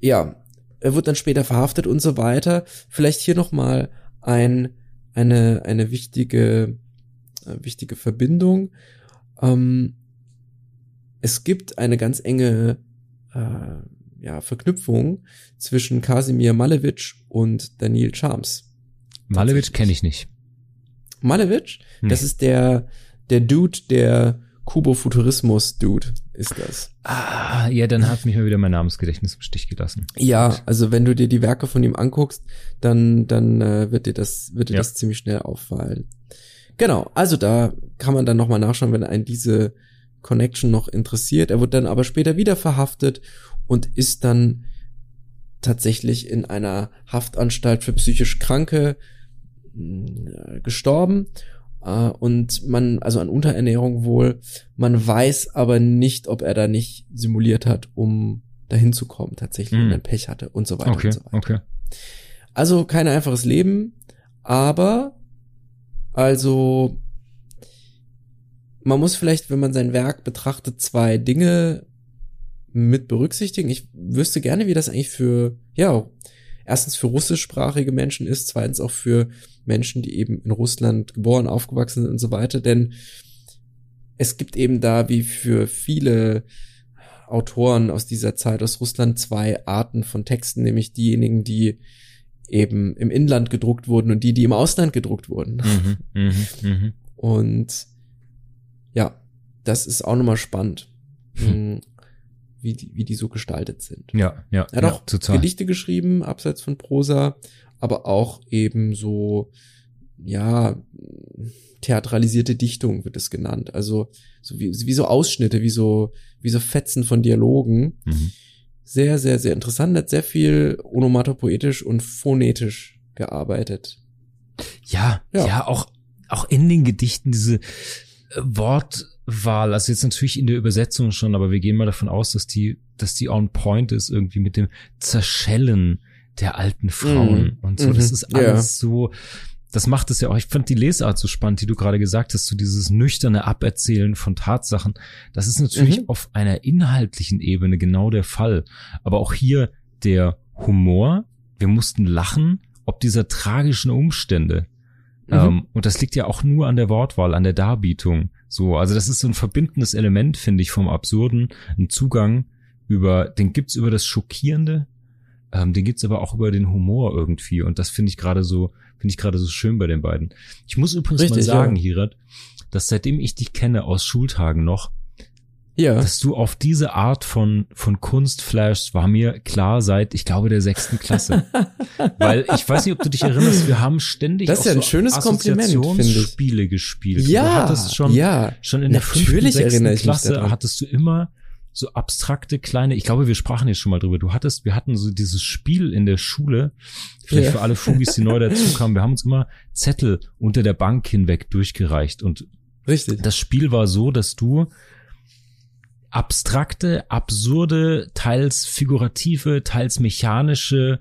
[SPEAKER 2] ja, er wird dann später verhaftet und so weiter. Vielleicht hier noch mal ein eine eine wichtige äh, wichtige Verbindung. Ähm, es gibt eine ganz enge äh, ja, Verknüpfung zwischen Kasimir Malevich und Daniel Charms.
[SPEAKER 1] Malevich kenne ich nicht.
[SPEAKER 2] Malevich, nee. das ist der der Dude, der Kubo-Futurismus-Dude ist das.
[SPEAKER 1] Ah, ja, dann hat mich mal wieder mein Namensgedächtnis im Stich gelassen.
[SPEAKER 2] Ja, also wenn du dir die Werke von ihm anguckst, dann dann äh, wird dir das wird dir ja. das ziemlich schnell auffallen. Genau, also da kann man dann nochmal nachschauen, wenn einen diese Connection noch interessiert. Er wird dann aber später wieder verhaftet und ist dann tatsächlich in einer Haftanstalt für psychisch Kranke äh, gestorben äh, und man, also an Unterernährung wohl, man weiß aber nicht, ob er da nicht simuliert hat, um dahin zu kommen, tatsächlich, mm. und ein Pech hatte und so weiter
[SPEAKER 1] okay,
[SPEAKER 2] und so weiter.
[SPEAKER 1] Okay.
[SPEAKER 2] Also kein einfaches Leben, aber also man muss vielleicht, wenn man sein Werk betrachtet, zwei Dinge mit berücksichtigen. Ich wüsste gerne, wie das eigentlich für, ja, erstens für russischsprachige Menschen ist, zweitens auch für Menschen, die eben in Russland geboren, aufgewachsen sind und so weiter, denn es gibt eben da wie für viele Autoren aus dieser Zeit aus Russland zwei Arten von Texten, nämlich diejenigen, die eben im Inland gedruckt wurden und die, die im Ausland gedruckt wurden. Mhm, mh, mh. Und ja, das ist auch nochmal spannend, hm. Wie, die, wie die so gestaltet sind.
[SPEAKER 1] Ja, ja.
[SPEAKER 2] Er hat
[SPEAKER 1] ja,
[SPEAKER 2] auch total. Gedichte geschrieben, abseits von Prosa, aber auch eben so, ja, theatralisierte Dichtung wird es genannt. Also so wie, wie so Ausschnitte, wie so, wie so Fetzen von Dialogen. Mhm. Sehr, sehr, sehr interessant. Hat sehr viel onomatopoetisch und phonetisch gearbeitet.
[SPEAKER 1] Ja, ja, ja, auch, auch in den Gedichten diese äh, Wortwahl, also jetzt natürlich in der Übersetzung schon, aber wir gehen mal davon aus, dass die, dass die on point ist irgendwie mit dem Zerschellen der alten Frauen mm. und so. Das mhm. ist alles ja. so, das macht es ja auch. Ich fand die Lesart so spannend, die du gerade gesagt hast, so dieses nüchterne Aberzählen von Tatsachen. Das ist natürlich mhm. auf einer inhaltlichen Ebene genau der Fall. Aber auch hier der Humor. Wir mussten lachen, ob dieser tragischen Umstände. Mhm. Ähm, und das liegt ja auch nur an der Wortwahl, an der Darbietung. So, also das ist so ein verbindendes Element, finde ich, vom Absurden. Ein Zugang über, den gibt's über das Schockierende, ähm, den gibt's aber auch über den Humor irgendwie. Und das finde ich gerade so, finde ich gerade so schön bei den beiden. Ich muss übrigens Richtig, mal sagen, ja. Hirat, dass seitdem ich dich kenne aus Schultagen noch, ja. dass du auf diese Art von, von Kunst flashst, war mir klar seit, ich glaube, der sechsten Klasse. Weil ich weiß nicht, ob du dich erinnerst, wir haben ständig
[SPEAKER 2] das ist ja ein so schönes Kompliment,
[SPEAKER 1] Spiele gespielt.
[SPEAKER 2] Ja,
[SPEAKER 1] du hattest schon,
[SPEAKER 2] ja,
[SPEAKER 1] schon in der fünften, sechsten Klasse hattest du immer so abstrakte kleine, ich glaube, wir sprachen jetzt schon mal drüber. Du hattest, wir hatten so dieses Spiel in der Schule, vielleicht ja. für alle Fugis, die neu dazukamen. Wir haben uns immer Zettel unter der Bank hinweg durchgereicht und
[SPEAKER 2] Richtig.
[SPEAKER 1] das Spiel war so, dass du abstrakte, absurde, teils figurative, teils mechanische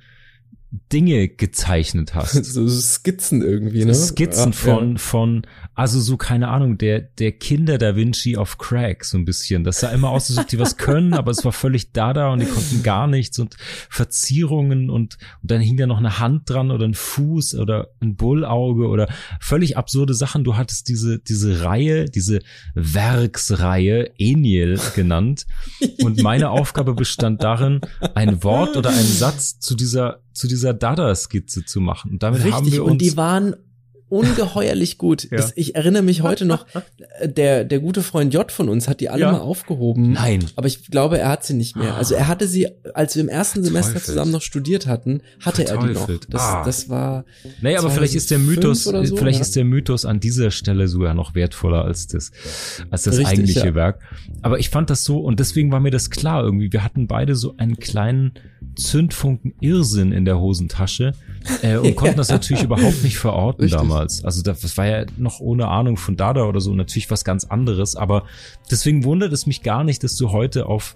[SPEAKER 1] Dinge gezeichnet hast.
[SPEAKER 2] So Skizzen irgendwie, ne?
[SPEAKER 1] Skizzen Ach, von, ja. von, also so, keine Ahnung, der, der Kinder Da Vinci auf Crack, so ein bisschen. Das sah immer aus, als ob die was können, aber es war völlig dada und die konnten gar nichts und Verzierungen und, und dann hing da noch eine Hand dran oder ein Fuß oder ein Bullauge oder völlig absurde Sachen. Du hattest diese, diese Reihe, diese Werksreihe, Eniel genannt. Und meine Aufgabe bestand darin, ein Wort oder einen Satz zu dieser zu dieser Dada-Skizze zu machen. Und damit
[SPEAKER 2] Richtig,
[SPEAKER 1] haben wir uns
[SPEAKER 2] und die waren ungeheuerlich gut.
[SPEAKER 1] Ja.
[SPEAKER 2] Das, ich erinnere mich heute noch, der, der gute Freund J von uns hat die alle
[SPEAKER 1] Ja.
[SPEAKER 2] mal aufgehoben.
[SPEAKER 1] Nein.
[SPEAKER 2] Aber ich glaube, er hat sie nicht mehr. Also er hatte sie, als wir im ersten Semester
[SPEAKER 1] Verteufelt.
[SPEAKER 2] zusammen noch studiert hatten, hatte er die noch.
[SPEAKER 1] Verteufelt.
[SPEAKER 2] Das,
[SPEAKER 1] Ah.
[SPEAKER 2] das war.
[SPEAKER 1] Nee, aber vielleicht ist der
[SPEAKER 2] 2005
[SPEAKER 1] Mythos,
[SPEAKER 2] so,
[SPEAKER 1] vielleicht
[SPEAKER 2] ja.
[SPEAKER 1] ist der Mythos an dieser Stelle sogar noch wertvoller als das, als das
[SPEAKER 2] Richtig,
[SPEAKER 1] eigentliche. Werk. Aber ich fand das so und deswegen war mir das klar irgendwie. Wir hatten beide so einen kleinen Zündfunken Irrsinn in der Hosentasche äh, und konnten das natürlich überhaupt nicht verorten
[SPEAKER 2] Richtig.
[SPEAKER 1] damals. Also das, das war ja noch ohne Ahnung von Dada oder so natürlich was ganz anderes. Aber deswegen wundert es mich gar nicht, dass du heute auf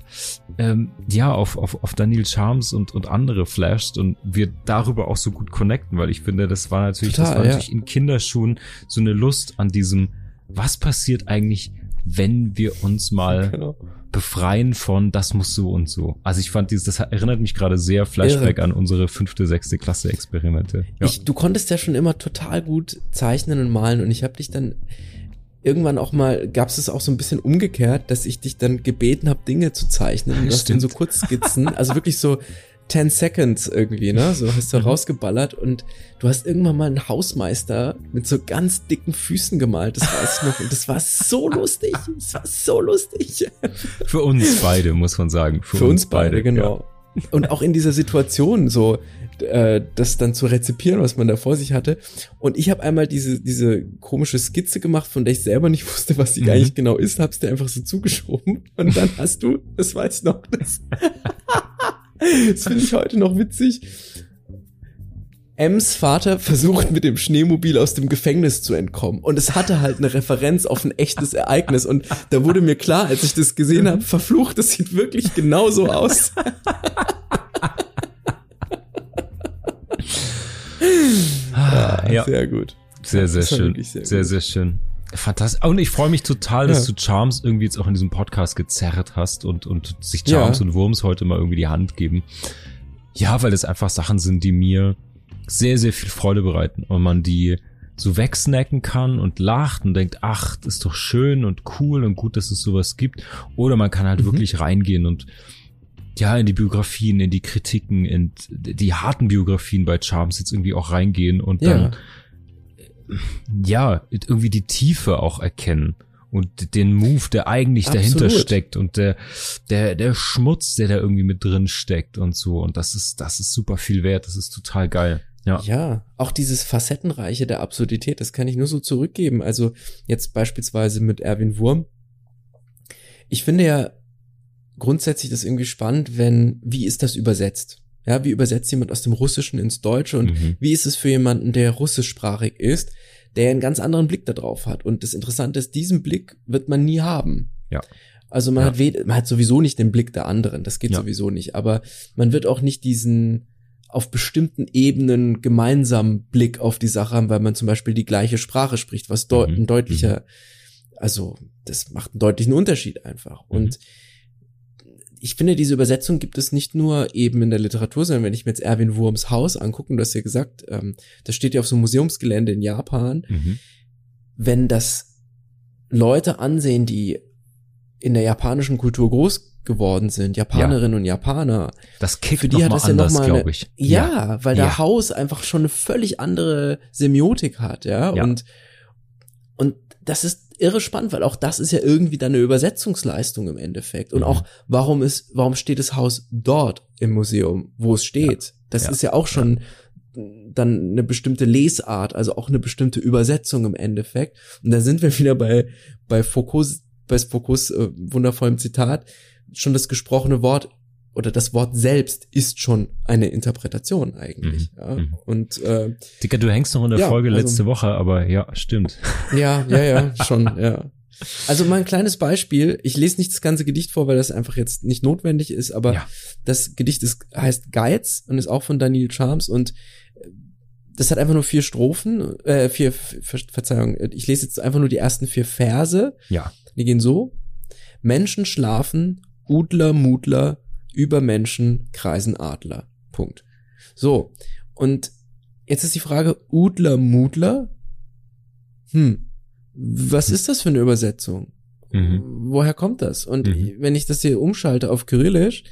[SPEAKER 1] ähm, ja auf, auf, auf Daniel Charms und, und andere flashst und wir darüber auch so gut connecten, weil ich finde, das war natürlich, das
[SPEAKER 2] Total,
[SPEAKER 1] war
[SPEAKER 2] ja.
[SPEAKER 1] natürlich in Kinderschuhen so eine Lust an diesem, was passiert eigentlich, wenn wir uns mal
[SPEAKER 2] Genau.
[SPEAKER 1] befreien von das muss so und so. Also ich fand dieses, das erinnert mich gerade sehr Flashback
[SPEAKER 2] Irre.
[SPEAKER 1] an unsere fünfte, sechste Klasse Experimente. Ja.
[SPEAKER 2] Ich, du konntest ja schon immer total gut zeichnen und malen und ich habe dich dann irgendwann auch mal, gab es auch so ein bisschen umgekehrt, dass ich dich dann gebeten habe, Dinge zu zeichnen. Und du hast in
[SPEAKER 1] Stimmt.
[SPEAKER 2] so Kurzskizzen, also wirklich so 10 Seconds irgendwie, ne? So hast
[SPEAKER 1] Mhm.
[SPEAKER 2] du rausgeballert und du hast irgendwann mal einen Hausmeister mit so ganz dicken Füßen gemalt, das weiß ich noch. Und das war so lustig. Das war so lustig.
[SPEAKER 1] Für uns beide, muss man sagen. Für,
[SPEAKER 2] Für uns beide, genau. Und auch in dieser Situation so, äh, das dann zu rezipieren, was man da vor sich hatte. Und ich habe einmal diese, diese komische Skizze gemacht, von der ich selber nicht wusste, was sie
[SPEAKER 1] Mhm.
[SPEAKER 2] eigentlich genau ist, hab's dir einfach so zugeschoben. Und dann hast du, das weiß ich noch, das, das finde ich heute noch witzig. Ems Vater versucht mit dem Schneemobil aus dem Gefängnis zu entkommen. Und es hatte halt eine Referenz auf ein echtes Ereignis. Und da wurde mir klar, als ich das gesehen habe, verflucht, das sieht wirklich genauso aus.
[SPEAKER 1] Ah, ja.
[SPEAKER 2] Sehr gut.
[SPEAKER 1] Sehr, sehr schön.
[SPEAKER 2] sehr
[SPEAKER 1] Sehr, sehr, schön. Fantastisch. Und ich freue mich total, dass
[SPEAKER 2] Ja.
[SPEAKER 1] du Charms irgendwie jetzt auch in diesem Podcast gezerrt hast und, und sich Charms
[SPEAKER 2] Ja.
[SPEAKER 1] und Wurms heute mal irgendwie die Hand geben. Ja, weil es einfach Sachen sind, die mir sehr, sehr viel Freude bereiten und man die so wegsnacken kann und lacht und denkt, ach, das ist doch schön und cool und gut, dass es sowas gibt. Oder man kann halt
[SPEAKER 2] Mhm.
[SPEAKER 1] wirklich reingehen und ja, in die Biografien, in die Kritiken, in die harten Biografien bei Charms jetzt irgendwie auch reingehen und
[SPEAKER 2] Ja.
[SPEAKER 1] dann ja, irgendwie die Tiefe auch erkennen und den Move, der eigentlich dahinter
[SPEAKER 2] Absolut.
[SPEAKER 1] steckt und der, der, der Schmutz, der da irgendwie mit drin steckt und so. Und das ist, das ist super viel wert. Das ist total geil. Ja.
[SPEAKER 2] Ja, auch dieses Facettenreiche der Absurdität, das kann ich nur so zurückgeben. Also jetzt beispielsweise mit Erwin Wurm. Ich finde ja grundsätzlich das irgendwie spannend, wenn, wie ist das übersetzt? Ja, wie übersetzt jemand aus dem Russischen ins Deutsche und
[SPEAKER 1] Mhm.
[SPEAKER 2] wie ist es für jemanden, der russischsprachig ist, der einen ganz anderen Blick darauf hat? Und das Interessante ist, diesen Blick wird man nie haben.
[SPEAKER 1] Ja.
[SPEAKER 2] Also man
[SPEAKER 1] Ja.
[SPEAKER 2] hat man hat sowieso nicht den Blick der anderen, das geht
[SPEAKER 1] Ja.
[SPEAKER 2] sowieso nicht, aber man wird auch nicht diesen auf bestimmten Ebenen gemeinsamen Blick auf die Sache haben, weil man zum Beispiel die gleiche Sprache spricht, was deut
[SPEAKER 1] Mhm.
[SPEAKER 2] ein deutlicher, also das macht einen deutlichen Unterschied einfach.
[SPEAKER 1] Mhm.
[SPEAKER 2] Und ich finde, diese Übersetzung gibt es nicht nur eben in der Literatur, sondern wenn ich mir jetzt Erwin Wurms Haus angucke, und du hast ja gesagt, ähm, das steht ja auf so einem Museumsgelände in Japan,
[SPEAKER 1] Mhm.
[SPEAKER 2] wenn das Leute ansehen, die in der japanischen Kultur groß geworden sind, Japanerinnen und Japaner,
[SPEAKER 1] Das kickt
[SPEAKER 2] für die
[SPEAKER 1] noch
[SPEAKER 2] hat
[SPEAKER 1] mal
[SPEAKER 2] das ja
[SPEAKER 1] anders,
[SPEAKER 2] noch mal eine-
[SPEAKER 1] glaube ich.
[SPEAKER 2] ja, weil der
[SPEAKER 1] Ja.
[SPEAKER 2] Haus einfach schon eine völlig andere Semiotik hat, ja,
[SPEAKER 1] Ja.
[SPEAKER 2] und und das ist irre spannend, weil auch das ist ja irgendwie dann eine Übersetzungsleistung im Endeffekt und
[SPEAKER 1] Mhm.
[SPEAKER 2] auch warum ist warum steht das Haus dort im Museum, wo es steht? Das
[SPEAKER 1] Ja.
[SPEAKER 2] ist ja auch schon dann eine bestimmte Lesart, also auch eine bestimmte Übersetzung im Endeffekt. Und da sind wir wieder bei bei Foucault, bei Foucaults äh, wundervollem Zitat, schon das gesprochene Wort oder das Wort selbst ist schon eine Interpretation eigentlich.
[SPEAKER 1] Mhm.
[SPEAKER 2] Ja.
[SPEAKER 1] Mhm.
[SPEAKER 2] Und äh,
[SPEAKER 1] Dicker, du hängst noch in der
[SPEAKER 2] Ja,
[SPEAKER 1] Folge
[SPEAKER 2] also-
[SPEAKER 1] letzte Woche, aber ja, stimmt.
[SPEAKER 2] ja, ja, ja, schon, ja. Also mal ein kleines Beispiel. Ich lese nicht das ganze Gedicht vor, weil das einfach jetzt nicht notwendig ist, aber
[SPEAKER 1] Ja.
[SPEAKER 2] das Gedicht ist, heißt Geiz und ist auch von Daniel Charms und äh, das hat einfach nur vier Strophen, äh, vier, Ver Verzeihung, ich lese jetzt einfach nur die ersten vier Verse.
[SPEAKER 1] Ja.
[SPEAKER 2] Die gehen so. Menschen schlafen, Udler, Mutler, über Menschen kreisen Adler. Punkt. So. Und jetzt ist die Frage, Udler, Mutler? Hm. Was ist das für eine Übersetzung?
[SPEAKER 1] Mhm.
[SPEAKER 2] Woher kommt das? Und
[SPEAKER 1] Mhm.
[SPEAKER 2] wenn ich das hier umschalte auf Kyrillisch,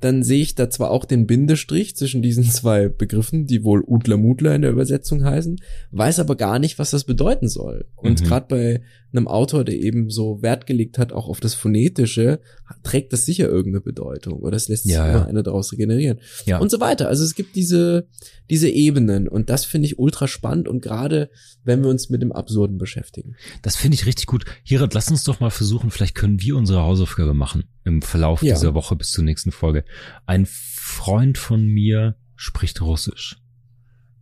[SPEAKER 2] dann sehe ich da zwar auch den Bindestrich zwischen diesen zwei Begriffen, die wohl Udler Mudler in der Übersetzung heißen, weiß aber gar nicht, was das bedeuten soll. Und
[SPEAKER 1] Mhm.
[SPEAKER 2] gerade bei einem Autor, der eben so Wert gelegt hat, auch auf das Phonetische, trägt das sicher irgendeine Bedeutung oder es lässt sich
[SPEAKER 1] Ja,
[SPEAKER 2] immer
[SPEAKER 1] ja.
[SPEAKER 2] eine daraus regenerieren.
[SPEAKER 1] Ja.
[SPEAKER 2] Und so weiter. Also es gibt diese, diese Ebenen und das finde ich ultra spannend und gerade wenn wir uns mit dem Absurden beschäftigen.
[SPEAKER 1] Das finde ich richtig gut. Hirat, lass uns doch mal versuchen, vielleicht können wir unsere Hausaufgabe machen im Verlauf
[SPEAKER 2] Ja.
[SPEAKER 1] dieser Woche bis zur nächsten Folge. Ein Freund von mir spricht Russisch.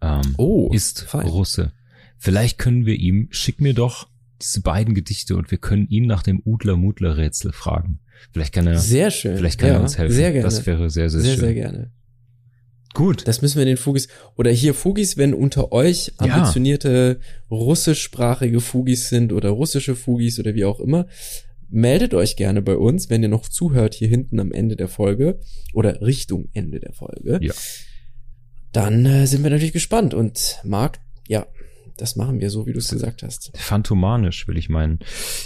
[SPEAKER 1] Ähm,
[SPEAKER 2] Oh,
[SPEAKER 1] ist
[SPEAKER 2] fein.
[SPEAKER 1] Russe. Vielleicht können wir ihm, schick mir doch diese beiden Gedichte und wir können ihn nach dem Udler-Mudler-Rätsel fragen. Vielleicht kann er,
[SPEAKER 2] Sehr schön.
[SPEAKER 1] vielleicht kann
[SPEAKER 2] ja,
[SPEAKER 1] er uns helfen.
[SPEAKER 2] Sehr gerne.
[SPEAKER 1] Das wäre sehr, sehr,
[SPEAKER 2] sehr,
[SPEAKER 1] schön.
[SPEAKER 2] sehr gerne.
[SPEAKER 1] Gut.
[SPEAKER 2] Das müssen wir den Fugis oder hier Fugis, wenn unter euch
[SPEAKER 1] Ja.
[SPEAKER 2] ambitionierte russischsprachige Fugis sind oder russische Fugis oder wie auch immer, meldet euch gerne bei uns, wenn ihr noch zuhört hier hinten am Ende der Folge oder Richtung Ende der Folge.
[SPEAKER 1] Ja.
[SPEAKER 2] Dann äh, sind wir natürlich gespannt und Marc, ja, das machen wir so, wie du es gesagt hast.
[SPEAKER 1] Phantomanisch, will ich meinen.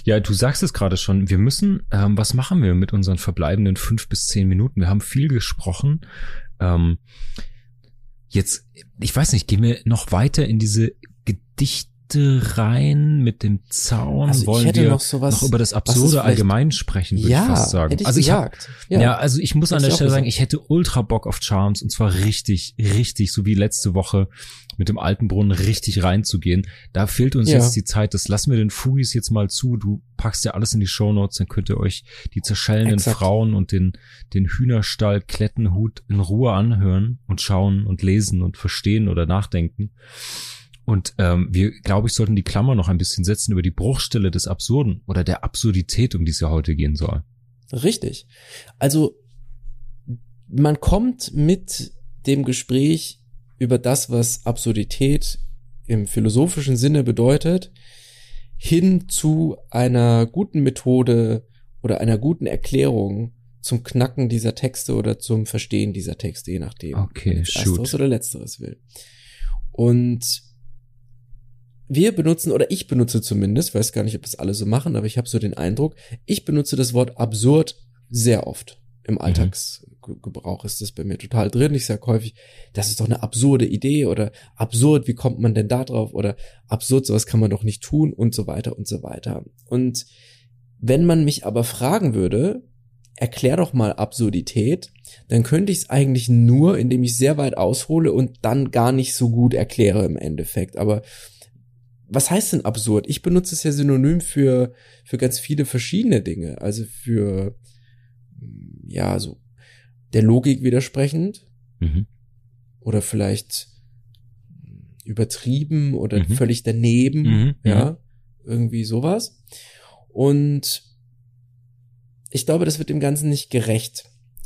[SPEAKER 1] Ja, du sagst es gerade schon. Wir müssen, ähm, was machen wir mit unseren verbleibenden fünf bis zehn Minuten? Wir haben viel gesprochen. Ähm, jetzt, ich weiß nicht, gehen wir noch weiter in diese Gedichte rein mit dem Zaun?
[SPEAKER 2] Also ich
[SPEAKER 1] Wollen wir
[SPEAKER 2] noch sowas,
[SPEAKER 1] noch über das Absurde allgemein sprechen, würde ich
[SPEAKER 2] Ja,
[SPEAKER 1] fast sagen.
[SPEAKER 2] ich
[SPEAKER 1] also ich hab,
[SPEAKER 2] gesagt.
[SPEAKER 1] ja. also ich muss an
[SPEAKER 2] Hätte
[SPEAKER 1] der
[SPEAKER 2] ich auch
[SPEAKER 1] Stelle sagen, ich hätte ultra Bock auf Charms und zwar richtig, richtig, so wie letzte Woche mit dem alten Brunnen richtig reinzugehen. Da fehlt uns
[SPEAKER 2] Ja.
[SPEAKER 1] jetzt die Zeit. Das lassen wir den Fugis jetzt mal zu. Du packst ja alles in die Shownotes, dann könnt ihr euch die zerschellenden
[SPEAKER 2] Exakt.
[SPEAKER 1] Frauen und den, den Hühnerstall Klettenhut in Ruhe anhören und schauen und lesen und verstehen oder nachdenken. Und ähm, wir, glaube ich, sollten die Klammer noch ein bisschen setzen über die Bruchstelle des Absurden oder der Absurdität, um die es ja heute gehen soll.
[SPEAKER 2] Richtig. Also man kommt mit dem Gespräch über das, was Absurdität im philosophischen Sinne bedeutet, hin zu einer guten Methode oder einer guten Erklärung zum Knacken dieser Texte oder zum Verstehen dieser Texte, je nachdem.
[SPEAKER 1] Okay, shoot.
[SPEAKER 2] Ersteres oder letzteres will. Und wir benutzen, oder ich benutze zumindest, weiß gar nicht, ob das alle so machen, aber ich habe so den Eindruck, ich benutze das Wort absurd sehr oft. Im Alltagsgebrauch ist das bei mir total drin. Ich sage häufig, das ist doch eine absurde Idee oder absurd, wie kommt man denn da drauf oder absurd, sowas kann man doch nicht tun und so weiter und so weiter. Und wenn man mich aber fragen würde, erklär doch mal Absurdität, dann könnte ich es eigentlich nur, indem ich sehr weit aushole und dann gar nicht so gut erkläre im Endeffekt. Aber was heißt denn absurd? Ich benutze es ja synonym für, für ganz viele verschiedene Dinge. Also für, ja, so der Logik widersprechend
[SPEAKER 1] Mhm.
[SPEAKER 2] oder vielleicht übertrieben oder
[SPEAKER 1] Mhm.
[SPEAKER 2] völlig daneben,
[SPEAKER 1] Mhm,
[SPEAKER 2] ja, irgendwie sowas. Und ich glaube, das wird dem Ganzen nicht gerecht.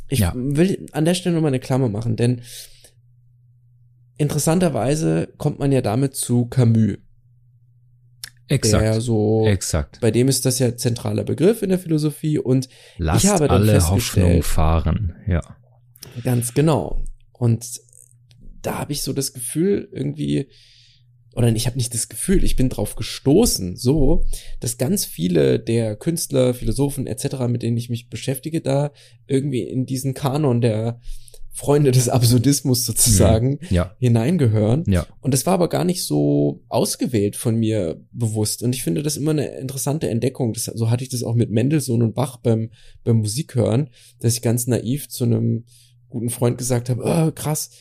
[SPEAKER 2] Ich
[SPEAKER 1] Ja.
[SPEAKER 2] will an der Stelle nochmal eine Klammer machen, denn interessanterweise kommt man ja damit zu Camus,
[SPEAKER 1] Exakt.
[SPEAKER 2] der so,
[SPEAKER 1] Exakt.
[SPEAKER 2] bei dem ist das ja zentraler Begriff in der Philosophie und
[SPEAKER 1] Lasst
[SPEAKER 2] habe dann
[SPEAKER 1] alle Hoffnung fahren. Ja.
[SPEAKER 2] Ganz genau. Und da habe ich so das Gefühl irgendwie, oder ich habe nicht das Gefühl, ich bin drauf gestoßen, so, dass ganz viele der Künstler, Philosophen etc., mit denen ich mich beschäftige, da irgendwie in diesen Kanon der Freunde des Absurdismus sozusagen
[SPEAKER 1] Ja.
[SPEAKER 2] hineingehören.
[SPEAKER 1] Ja.
[SPEAKER 2] Und das war aber gar nicht so ausgewählt von mir bewusst. Und ich finde das immer eine interessante Entdeckung. Das, so hatte ich das auch mit Mendelssohn und Bach beim, beim Musikhören, dass ich ganz naiv zu einem guten Freund gesagt habe, oh, krass,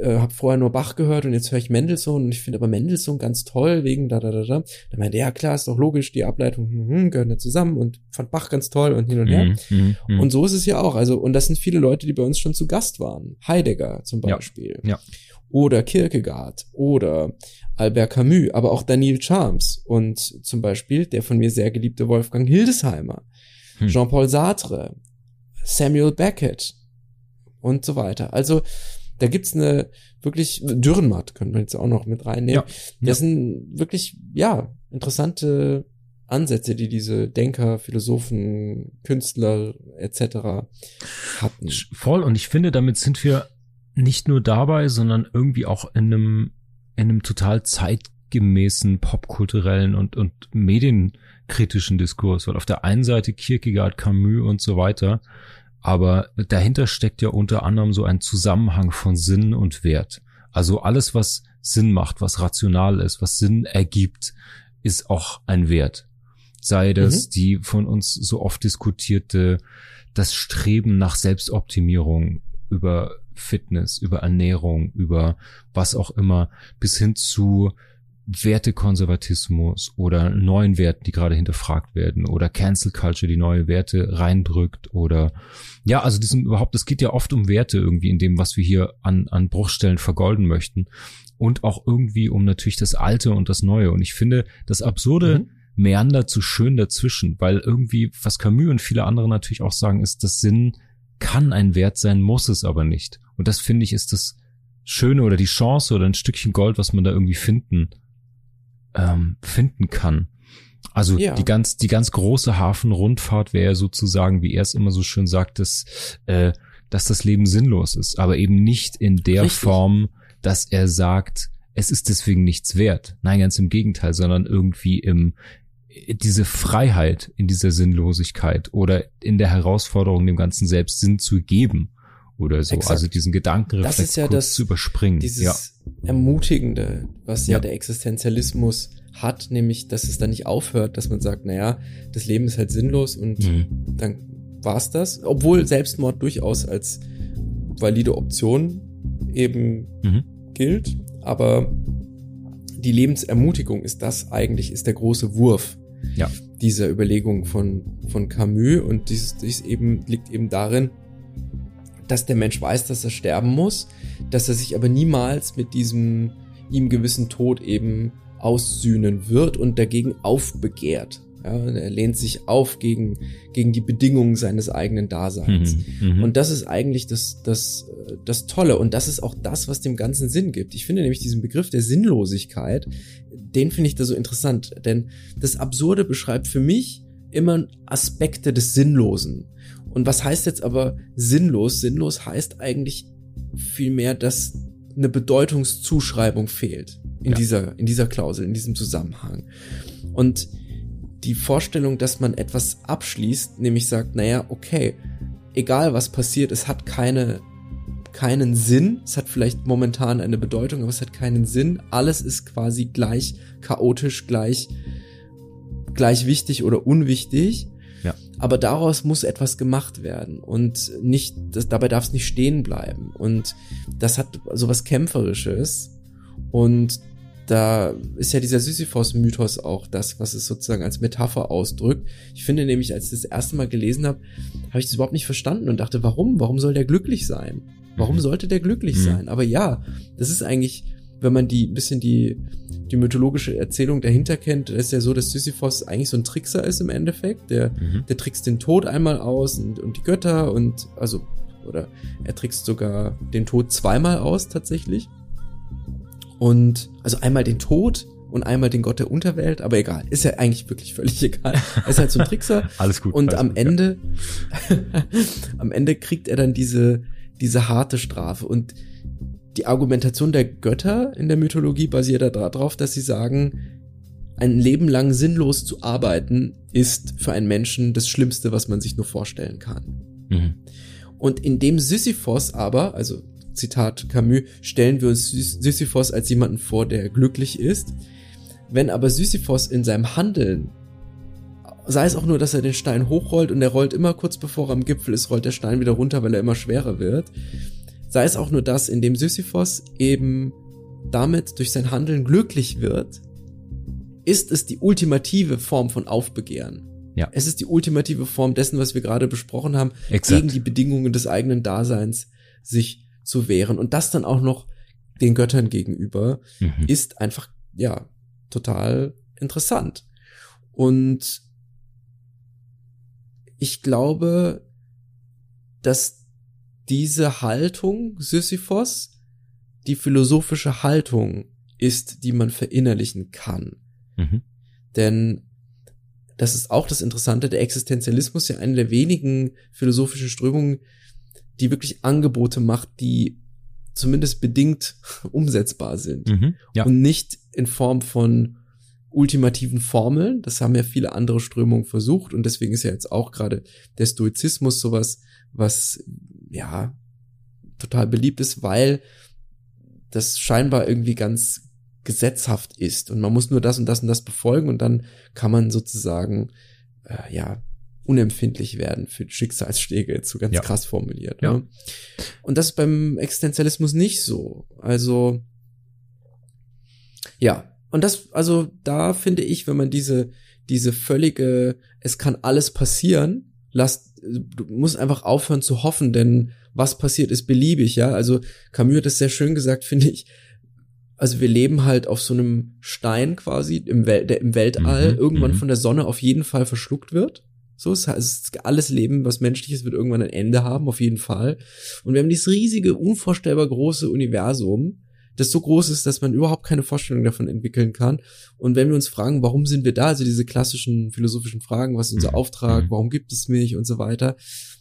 [SPEAKER 2] äh, habe vorher nur Bach gehört und jetzt höre ich Mendelssohn und ich finde aber Mendelssohn ganz toll wegen da da da da. Da meinte er, ja klar, ist doch logisch, die Ableitungen hm, hm, gehören ja zusammen und fand Bach ganz toll und hin und her.
[SPEAKER 1] Mhm, mhm, mhm.
[SPEAKER 2] Und so ist es ja auch. Also, und das sind viele Leute, die bei uns schon zu Gast waren. Heidegger zum
[SPEAKER 1] Ja,
[SPEAKER 2] Beispiel.
[SPEAKER 1] ja.
[SPEAKER 2] Oder Kierkegaard oder Albert Camus, aber auch Daniel Charms und zum Beispiel der von mir sehr geliebte Wolfgang Hildesheimer,
[SPEAKER 1] Hm.
[SPEAKER 2] Jean-Paul Sartre, Samuel Beckett und so weiter. Also, da gibt's eine wirklich, Dürrenmatt können wir jetzt auch noch mit reinnehmen.
[SPEAKER 1] Ja,
[SPEAKER 2] Das sind wirklich, ja, interessante Ansätze, die diese Denker, Philosophen, Künstler etc. hatten.
[SPEAKER 1] Voll. Und ich finde, damit sind wir nicht nur dabei, sondern irgendwie auch in einem, in einem total zeitgemäßen popkulturellen und, und medienkritischen Diskurs. Weil auf der einen Seite Kierkegaard, Camus und so weiter, Aber dahinter steckt ja unter anderem so ein Zusammenhang von Sinn und Wert. Also alles, was Sinn macht, was rational ist, was Sinn ergibt, ist auch ein Wert. Sei das mhm. die von uns so oft diskutierte, das Streben nach Selbstoptimierung über Fitness, über Ernährung, über was auch immer, bis hin zu Wertekonservatismus oder neuen Werten, die gerade hinterfragt werden oder Cancel Culture, die neue Werte reindrückt oder ja, also diesen überhaupt, es geht ja oft um Werte irgendwie in dem, was wir hier an, an Bruchstellen vergolden möchten und auch irgendwie um natürlich das Alte und das Neue und ich finde, das Absurde mhm. meandert zu schön dazwischen, weil irgendwie, was Camus und viele andere natürlich auch sagen, ist, dass Sinn kann ein Wert sein, muss es aber nicht und das finde ich ist das Schöne oder die Chance oder ein Stückchen Gold, was man da irgendwie finden ähm, finden kann. Also ja. die ganz, die ganz große Hafenrundfahrt wäre sozusagen, wie er es immer so schön sagt, dass, äh, dass das Leben sinnlos ist, aber eben nicht in der Richtig. Form, dass er sagt, es ist deswegen nichts wert. Nein, ganz im Gegenteil, sondern irgendwie im, diese Freiheit in dieser Sinnlosigkeit oder in der Herausforderung, dem ganzen selbst Sinn zu geben oder so. Exakt. Also diesen Gedankenreflex
[SPEAKER 2] ja das,
[SPEAKER 1] zu überspringen.
[SPEAKER 2] Dieses ja. Ermutigende, was ja. ja der Existenzialismus hat, nämlich, dass es dann nicht aufhört, dass man sagt, naja, das Leben ist halt sinnlos und mhm. dann war's das. Obwohl Selbstmord durchaus als valide Option eben mhm. gilt. Aber die Lebensermutigung ist das eigentlich, ist der große Wurf ja. dieser Überlegung von, von Camus. Und dies, dies eben liegt eben darin, dass der Mensch weiß, dass er sterben muss, dass er sich aber niemals mit diesem ihm gewissen Tod eben aussühnen wird und dagegen aufbegehrt. Ja, er lehnt sich auf gegen, gegen die Bedingungen seines eigenen Daseins. Mhm, mhm, und das ist eigentlich das, das, das Tolle. Und das ist auch das, was dem Ganzen Sinn gibt. Ich finde nämlich diesen Begriff der Sinnlosigkeit, den finde ich da so interessant. Denn das Absurde beschreibt für mich immer Aspekte des Sinnlosen. Und was heißt jetzt aber sinnlos? Sinnlos heißt eigentlich vielmehr, dass eine Bedeutungszuschreibung fehlt in ja. dieser, in dieser Klausel, in diesem Zusammenhang. Und die Vorstellung, dass man etwas abschließt, nämlich sagt, naja, okay, egal was passiert, es hat keine, keinen Sinn, es hat vielleicht momentan eine Bedeutung, aber es hat keinen Sinn, alles ist quasi gleich chaotisch, gleich, gleich wichtig oder unwichtig. Aber daraus muss etwas gemacht werden und nicht, das, dabei darf es nicht stehen bleiben. Und das hat so was Kämpferisches. Und da ist ja dieser Sisyphos-Mythos auch das, was es sozusagen als Metapher ausdrückt. Ich finde nämlich, als ich das erste Mal gelesen habe, habe ich das überhaupt nicht verstanden und dachte, warum? Warum soll der glücklich sein? Warum mhm. sollte der glücklich mhm. sein? Aber ja, das ist eigentlich wenn man die bisschen die, die mythologische Erzählung dahinter kennt, ist ja so, dass Sisyphos eigentlich so ein Trickser ist im Endeffekt. Der, mhm. der trickst den Tod einmal aus und, und die Götter und also, oder er trickst sogar den Tod zweimal aus tatsächlich. Und also einmal den Tod und einmal den Gott der Unterwelt, aber egal, ist ja eigentlich wirklich völlig egal. Er ist halt so ein Trickser.
[SPEAKER 1] alles gut.
[SPEAKER 2] Und
[SPEAKER 1] alles
[SPEAKER 2] am
[SPEAKER 1] gut,
[SPEAKER 2] Ende, ja. am Ende kriegt er dann diese, diese harte Strafe und die Argumentation der Götter in der Mythologie basiert darauf, dass sie sagen, ein Leben lang sinnlos zu arbeiten ist für einen Menschen das Schlimmste, was man sich nur vorstellen kann. Mhm. Und indem Sisyphos aber, also Zitat Camus, stellen wir uns Sisyphos als jemanden vor, der glücklich ist. Wenn aber Sisyphos in seinem Handeln, sei es auch nur, dass er den Stein hochrollt und er rollt immer kurz bevor er am Gipfel ist, rollt der Stein wieder runter, weil er immer schwerer wird, Sei es auch nur das, indem Sisyphos eben damit durch sein Handeln glücklich wird, ist es die ultimative Form von Aufbegehren. Ja. Es ist die ultimative Form dessen, was wir gerade besprochen haben, Exakt. gegen die Bedingungen des eigenen Daseins sich zu wehren. Und das dann auch noch den Göttern gegenüber mhm. ist einfach, ja, total interessant. Und ich glaube, dass diese Haltung Sisyphos die philosophische Haltung ist, die man verinnerlichen kann. Mhm. Denn das ist auch das Interessante, der Existenzialismus ja eine der wenigen philosophischen Strömungen, die wirklich Angebote macht, die zumindest bedingt umsetzbar sind. Mhm, ja. Und nicht in Form von ultimativen Formeln. Das haben ja viele andere Strömungen versucht und deswegen ist ja jetzt auch gerade der Stoizismus sowas, was ja total beliebt ist, weil das scheinbar irgendwie ganz gesetzhaft ist und man muss nur das und das und das befolgen und dann kann man sozusagen äh, ja unempfindlich werden für Schicksalsschläge, so ganz ja. krass formuliert. Ja. Ne? Und das ist beim Existenzialismus nicht so. Also ja, und das, also da finde ich, wenn man diese, diese völlige, es kann alles passieren, lass, du musst einfach aufhören zu hoffen, denn was passiert ist beliebig, ja. Also Camus hat das sehr schön gesagt, finde ich. Also wir leben halt auf so einem Stein quasi im, Wel der im Weltall mhm, irgendwann mhm. von der Sonne auf jeden Fall verschluckt wird. So, es heißt, alles Leben, was menschliches, wird irgendwann ein Ende haben, auf jeden Fall. Und wir haben dieses riesige, unvorstellbar große Universum, das so groß ist, dass man überhaupt keine Vorstellung davon entwickeln kann. Und wenn wir uns fragen, warum sind wir da, also diese klassischen philosophischen Fragen, was ist unser mhm. Auftrag, mhm. warum gibt es mich und so weiter,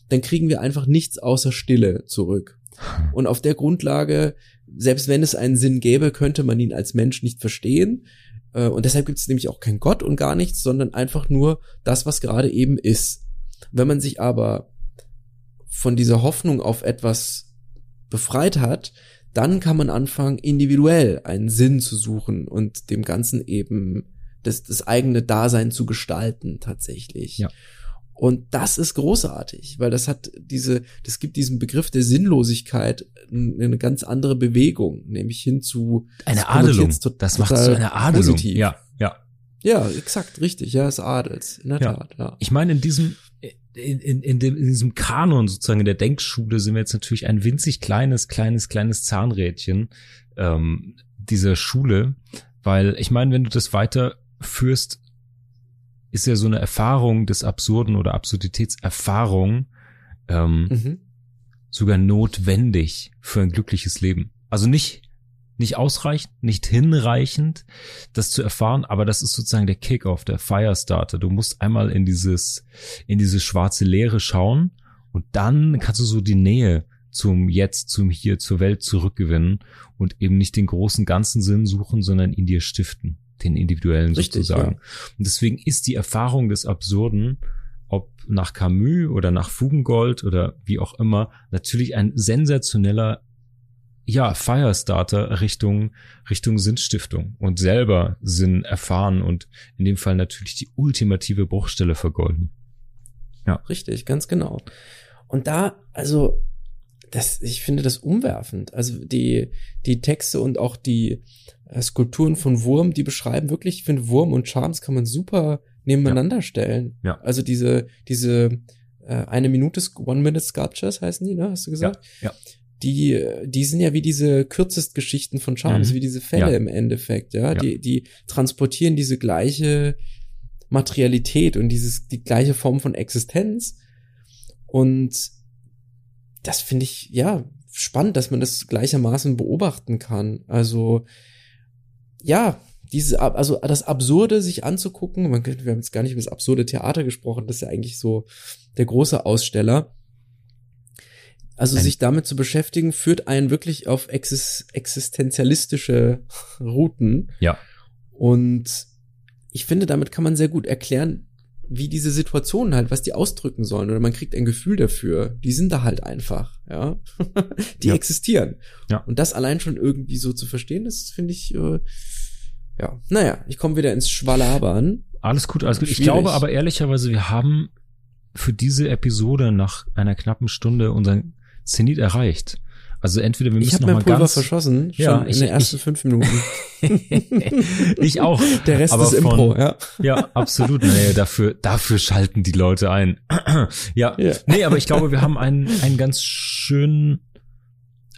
[SPEAKER 2] dann kriegen wir einfach nichts außer Stille zurück. Und auf der Grundlage, selbst wenn es einen Sinn gäbe, könnte man ihn als Mensch nicht verstehen. Äh, und deshalb gibt es nämlich auch kein Gott und gar nichts, sondern einfach nur das, was gerade eben ist. Wenn man sich aber von dieser Hoffnung auf etwas befreit hat, dann kann man anfangen, individuell einen Sinn zu suchen und dem Ganzen eben das, das eigene Dasein zu gestalten tatsächlich. Ja. Und das ist großartig, weil das hat diese, das gibt diesem Begriff der Sinnlosigkeit eine ganz andere Bewegung, nämlich hin zu
[SPEAKER 1] eine Adelung. Das macht so eine Adelung. Positiv.
[SPEAKER 2] Ja, ja. Ja, exakt, richtig. Ja, es adels, in der ja. Tat. Ja.
[SPEAKER 1] Ich meine, in diesem in, in, in, dem, in diesem Kanon sozusagen in der Denkschule sind wir jetzt natürlich ein winzig kleines, kleines, kleines Zahnrädchen ähm, dieser Schule, weil ich meine, wenn du das weiterführst, ist ja so eine Erfahrung des Absurden oder Absurditätserfahrung ähm, mhm. sogar notwendig für ein glückliches Leben. Also nicht nicht ausreichend, nicht hinreichend, das zu erfahren, aber das ist sozusagen der Kickoff, der Firestarter. Du musst einmal in dieses, in diese schwarze Leere schauen und dann kannst du so die Nähe zum Jetzt, zum Hier, zur Welt zurückgewinnen und eben nicht den großen ganzen Sinn suchen, sondern in dir stiften, den individuellen Richtig, sozusagen. Ja. Und deswegen ist die Erfahrung des Absurden, ob nach Camus oder nach Fugengold oder wie auch immer, natürlich ein sensationeller ja, Firestarter Richtung, Richtung Sinnstiftung und selber Sinn erfahren und in dem Fall natürlich die ultimative Bruchstelle vergolden.
[SPEAKER 2] Ja. Richtig, ganz genau. Und da, also, das, ich finde das umwerfend. Also die, die Texte und auch die äh, Skulpturen von Wurm, die beschreiben wirklich, ich finde Wurm und Charms kann man super nebeneinander ja. stellen. Ja. Also diese, diese äh, eine Minute, One Minute Sculptures heißen die, ne? Hast du gesagt?
[SPEAKER 1] Ja. ja
[SPEAKER 2] die, die sind ja wie diese Kürzestgeschichten von Charles, mhm. wie diese Fälle ja. im Endeffekt, ja? ja. Die, die transportieren diese gleiche Materialität und dieses, die gleiche Form von Existenz. Und das finde ich, ja, spannend, dass man das gleichermaßen beobachten kann. Also, ja, diese, also das Absurde sich anzugucken, man, wir haben jetzt gar nicht über das absurde Theater gesprochen, das ist ja eigentlich so der große Aussteller. Also Ein sich damit zu beschäftigen, führt einen wirklich auf exis existenzialistische Routen.
[SPEAKER 1] Ja.
[SPEAKER 2] Und ich finde, damit kann man sehr gut erklären, wie diese Situationen halt, was die ausdrücken sollen. Oder man kriegt ein Gefühl dafür. Die sind da halt einfach, ja. die ja. existieren. Ja. Und das allein schon irgendwie so zu verstehen, das finde ich, äh, ja. Naja, ich komme wieder ins Schwalabern.
[SPEAKER 1] Alles gut, alles gut. Ich glaube aber ehrlicherweise, wir haben für diese Episode nach einer knappen Stunde unseren Zenit erreicht. Also entweder wir müssen ich noch mal Pulver ganz
[SPEAKER 2] verschossen, schon ja, ich, in den ersten ich, fünf Minuten.
[SPEAKER 1] ich auch.
[SPEAKER 2] Der Rest ist Impro, ja.
[SPEAKER 1] Ja, absolut. Naja, dafür, dafür schalten die Leute ein. ja. ja. Nee, aber ich glaube, wir haben einen, einen ganz schönen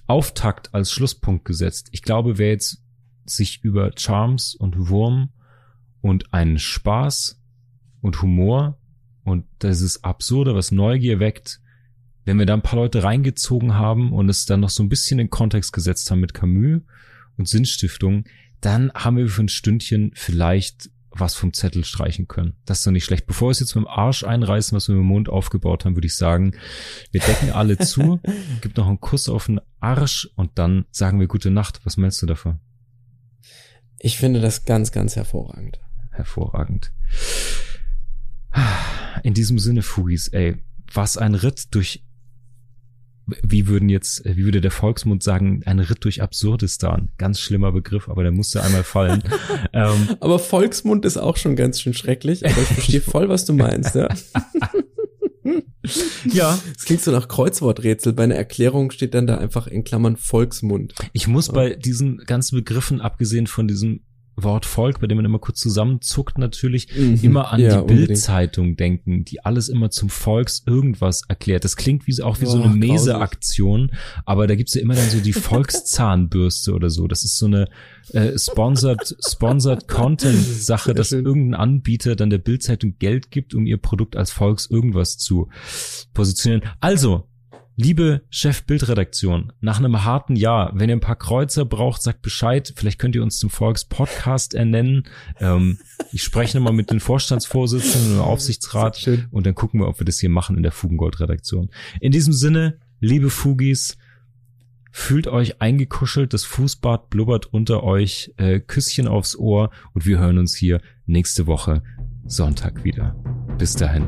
[SPEAKER 1] Auftakt als Schlusspunkt gesetzt. Ich glaube, wer jetzt sich über Charms und Wurm und einen Spaß und Humor und das ist Absurde, was Neugier weckt, wenn wir da ein paar Leute reingezogen haben und es dann noch so ein bisschen in Kontext gesetzt haben mit Camus und Sinnstiftung, dann haben wir für ein Stündchen vielleicht was vom Zettel streichen können. Das ist doch nicht schlecht. Bevor wir es jetzt mit dem Arsch einreißen, was wir mit dem Mund aufgebaut haben, würde ich sagen, wir decken alle zu, gibt noch einen Kuss auf den Arsch und dann sagen wir gute Nacht. Was meinst du davon?
[SPEAKER 2] Ich finde das ganz, ganz hervorragend.
[SPEAKER 1] hervorragend. In diesem Sinne, Fugis, ey, was ein Ritt durch wie würden jetzt, wie würde der Volksmund sagen, ein Ritt durch Absurdistan. Ganz schlimmer Begriff, aber der musste einmal fallen.
[SPEAKER 2] ähm, aber Volksmund ist auch schon ganz schön schrecklich, aber ich verstehe voll, was du meinst, ja. ja. Es klingt so nach Kreuzworträtsel. Bei einer Erklärung steht dann da einfach in Klammern Volksmund.
[SPEAKER 1] Ich muss bei diesen ganzen Begriffen, abgesehen von diesem Wort Volk, bei dem man immer kurz zusammenzuckt natürlich, mhm. immer an ja, die Bildzeitung denken, die alles immer zum Volks irgendwas erklärt. Das klingt wie auch wie oh, so eine Mese-Aktion, aber da gibt's ja immer dann so die Volkszahnbürste oder so. Das ist so eine äh, sponsored, sponsored Content-Sache, dass irgendein Anbieter dann der Bildzeitung Geld gibt, um ihr Produkt als Volks irgendwas zu positionieren. Also, Liebe Chef-Bildredaktion, nach einem harten Jahr, wenn ihr ein paar Kreuzer braucht, sagt Bescheid. Vielleicht könnt ihr uns zum Volkspodcast ernennen. Ähm, ich spreche nochmal mit den Vorstandsvorsitzenden im Aufsichtsrat und dann gucken wir, ob wir das hier machen in der Fugengold-Redaktion. In diesem Sinne, liebe Fugis, fühlt euch eingekuschelt, das Fußbad blubbert unter euch, äh, Küsschen aufs Ohr und wir hören uns hier nächste Woche Sonntag wieder. Bis dahin